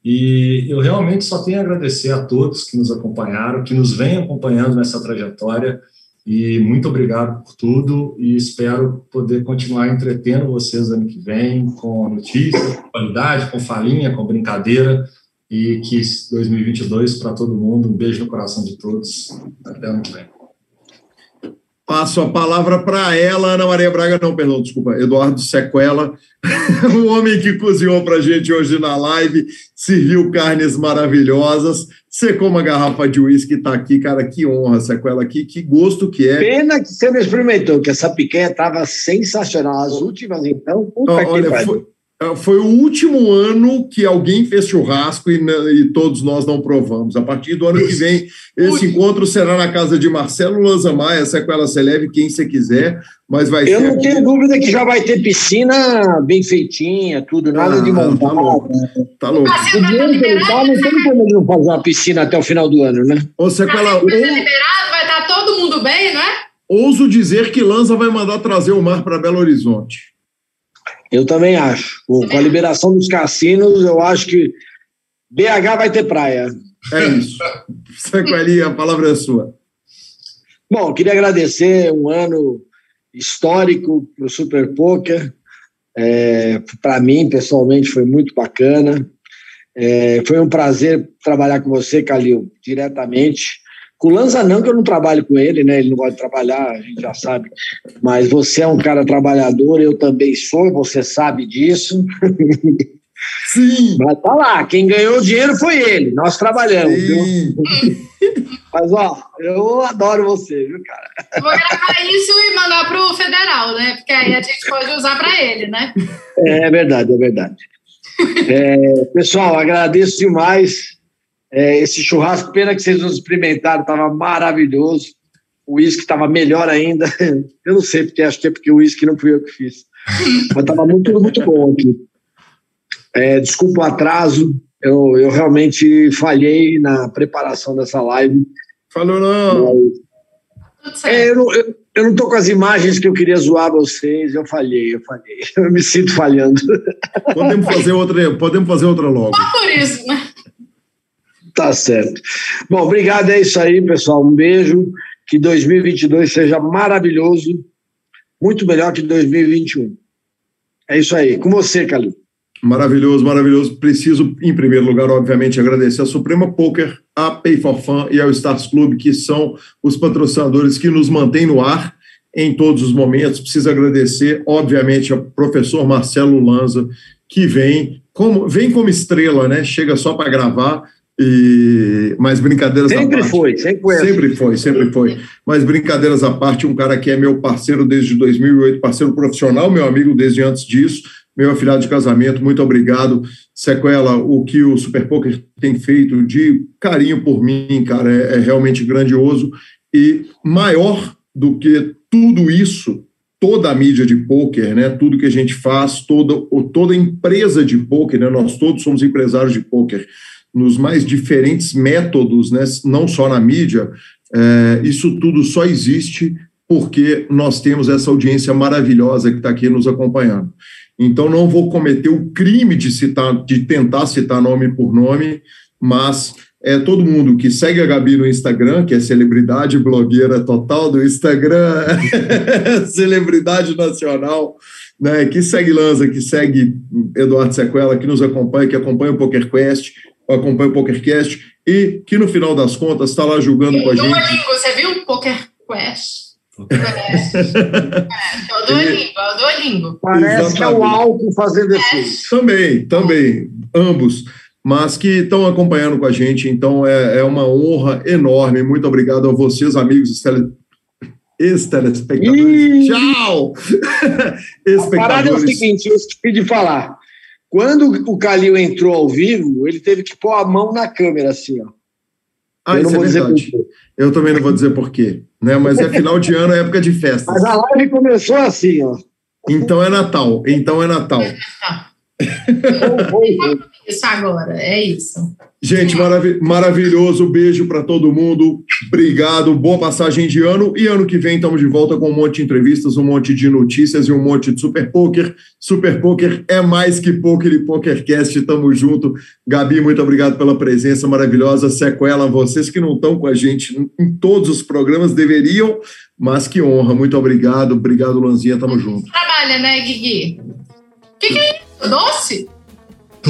E eu realmente só tenho a agradecer a todos que nos acompanharam, que nos vêm acompanhando nessa trajetória. E muito obrigado por tudo e espero poder continuar entretendo vocês ano que vem com notícias, com qualidade, com falinha, com brincadeira e que 2022 para todo mundo. Um beijo no coração de todos. Até ano que vem. Passo a palavra para ela, Ana Maria Braga, não, perdão, desculpa, Eduardo Sequela, o *laughs* homem que cozinhou para a gente hoje na live, serviu carnes maravilhosas, secou uma garrafa de uísque, está aqui, cara, que honra, Sequela, aqui, que gosto que é. Pena que você não experimentou, que essa picanha estava sensacional. As últimas, então, puta Olha, que foi, foi o último ano que alguém fez churrasco e, e, todos nós não provamos. A partir do ano que vem, esse encontro será na casa de Marcelo Lanza Maia, Sequela Celeve, quem você quiser, mas vai Eu ser... não tenho dúvida que já vai ter piscina bem feitinha, tudo, nada Ah, de montar. tá louco. Tá louco. O dinheiro que ele dá, não tem como ele não fazer uma piscina até o final do ano, né? Ô, Sequela, passeio vai estar liberado, vai estar todo mundo bem, não é? ouso dizer que Lanza vai mandar trazer o mar para Belo Horizonte. Eu também acho. Com com a liberação dos cassinos, eu acho que BH vai ter praia. É isso. Sequelinha, a palavra é sua. Bom, eu queria agradecer um ano histórico para o Super Poker. É, para mim, pessoalmente, foi muito bacana. É, foi um prazer trabalhar com você, Calil, diretamente. Com o Lanza não, que eu não trabalho com ele, né? Ele não gosta de trabalhar, a gente já sabe. Mas você é um cara trabalhador, eu também sou, você sabe disso. *laughs* Sim! Mas tá lá, quem ganhou o dinheiro foi ele, nós trabalhamos, viu? Sim. Mas, ó, eu adoro você, viu, cara? Eu vou gravar isso e mandar pro federal, né? Porque aí a gente pode usar para ele, né? É verdade, é verdade. É, pessoal, agradeço demais é, esse churrasco. Pena que vocês nos experimentaram, estava maravilhoso. O uísque estava melhor ainda. *laughs* Eu não sei, porque acho que é porque o uísque não fui eu que fiz. Mas estava muito, muito bom aqui. É, desculpa o atraso, eu, eu realmente falhei na preparação dessa live. Falou não. É, eu, não, eu, eu não tô com as imagens que eu queria zoar vocês, eu falhei, eu falhei. *laughs* Eu me sinto falhando. Podemos fazer outra, podemos fazer outra logo. Só por isso, né? Tá certo. Bom, obrigado, é isso aí, pessoal. Um beijo. Que 2022 seja maravilhoso, muito melhor que 2021. É isso aí. Com você, Calil. Maravilhoso, maravilhoso. Preciso, em primeiro lugar, obviamente, agradecer a Suprema Poker, a Pay for Fun e ao Stars Club, que são os patrocinadores que nos mantêm no ar em todos os momentos. Preciso agradecer, obviamente, ao professor Marcelo Lanza, que vem como, vem como estrela, né? Chega só para gravar, e, mas brincadeiras sempre à parte. Foi, sempre foi, sempre foi, sempre foi. Mas brincadeiras à parte, um cara que é meu parceiro desde 2008, parceiro profissional, meu amigo desde antes disso, meu afilhado de casamento, muito obrigado. Sequela, o que o Super Poker tem feito de carinho por mim, cara, é, é realmente grandioso. E maior do que tudo isso, toda a mídia de poker, né, tudo que a gente faz, toda, toda empresa de poker, né, nós todos somos empresários de poker, nos mais diferentes métodos, né, não só na mídia, é, isso tudo só existe porque nós temos essa audiência maravilhosa que está aqui nos acompanhando. Então, não vou cometer o crime de citar, de tentar citar nome por nome, mas é todo mundo que segue a Gabi no Instagram, que é celebridade blogueira total do Instagram, *laughs* celebridade nacional, né, que segue Lanza, que segue Eduardo Sequela, que nos acompanha, que acompanha o PokerQuest, acompanha o PokerCast e que no final das contas está lá julgando com a gente. Duolingo, você viu o PokerQuest? é, o Duolingo, é o Duolingo. Parece Exatamente. que é o álcool fazendo efeito. Também, também, ambos. Mas que estão acompanhando com a gente, então é, é uma honra enorme. Muito obrigado a vocês, amigos tele, ex-telespectadores. Tchau! *laughs* A parada é o seguinte, eu esqueci de falar. Quando o Calil entrou ao vivo, ele teve que pôr a mão na câmera, assim, ó. Ah, eu isso é verdade. Eu também não vou dizer porquê, né? Mas é final de ano, é época de festa. Mas a live começou assim, ó. Então é Natal. Então é Natal. *laughs* isso agora, é isso. Gente, marav maravilhoso. Beijo para todo mundo. Obrigado. Boa passagem de ano. E ano que vem estamos de volta com um monte de entrevistas, um monte de notícias e um monte de Super Poker. Super Poker é mais que Poker e PokerCast. Tamo junto. Gabi, muito obrigado pela presença maravilhosa. Sequela, vocês que não estão com a gente em todos os programas deveriam, mas que honra. Muito obrigado. Obrigado, Lanzinha. Tamo junto. Trabalha, né, Guigui? O que, que é isso? Doce?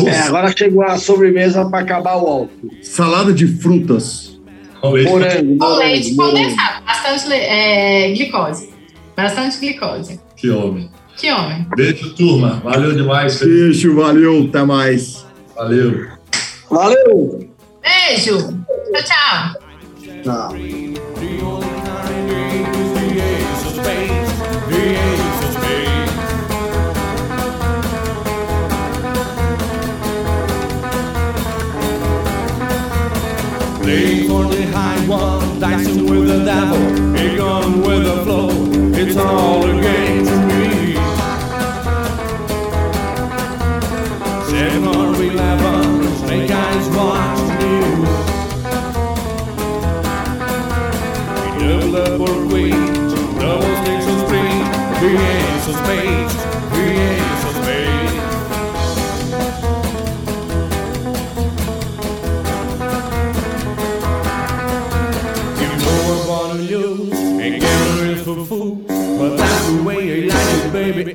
É, agora chegou a sobremesa para acabar o álcool. Salada de frutas. Morango, Com leite condensado. Bastante é, glicose. Bastante glicose. Que homem. Que homem. Beijo, turma. Valeu demais. Beijo, valeu. Até mais. Valeu. Valeu. Beijo. Tchau, tchau. Tchau. Playing for the high one, dicing with the devil, a gun with the flow. It's all a game to me. Seven or eleven, snake eyes watch the news. We double up or queen, double sticks of spring, the ace of spades,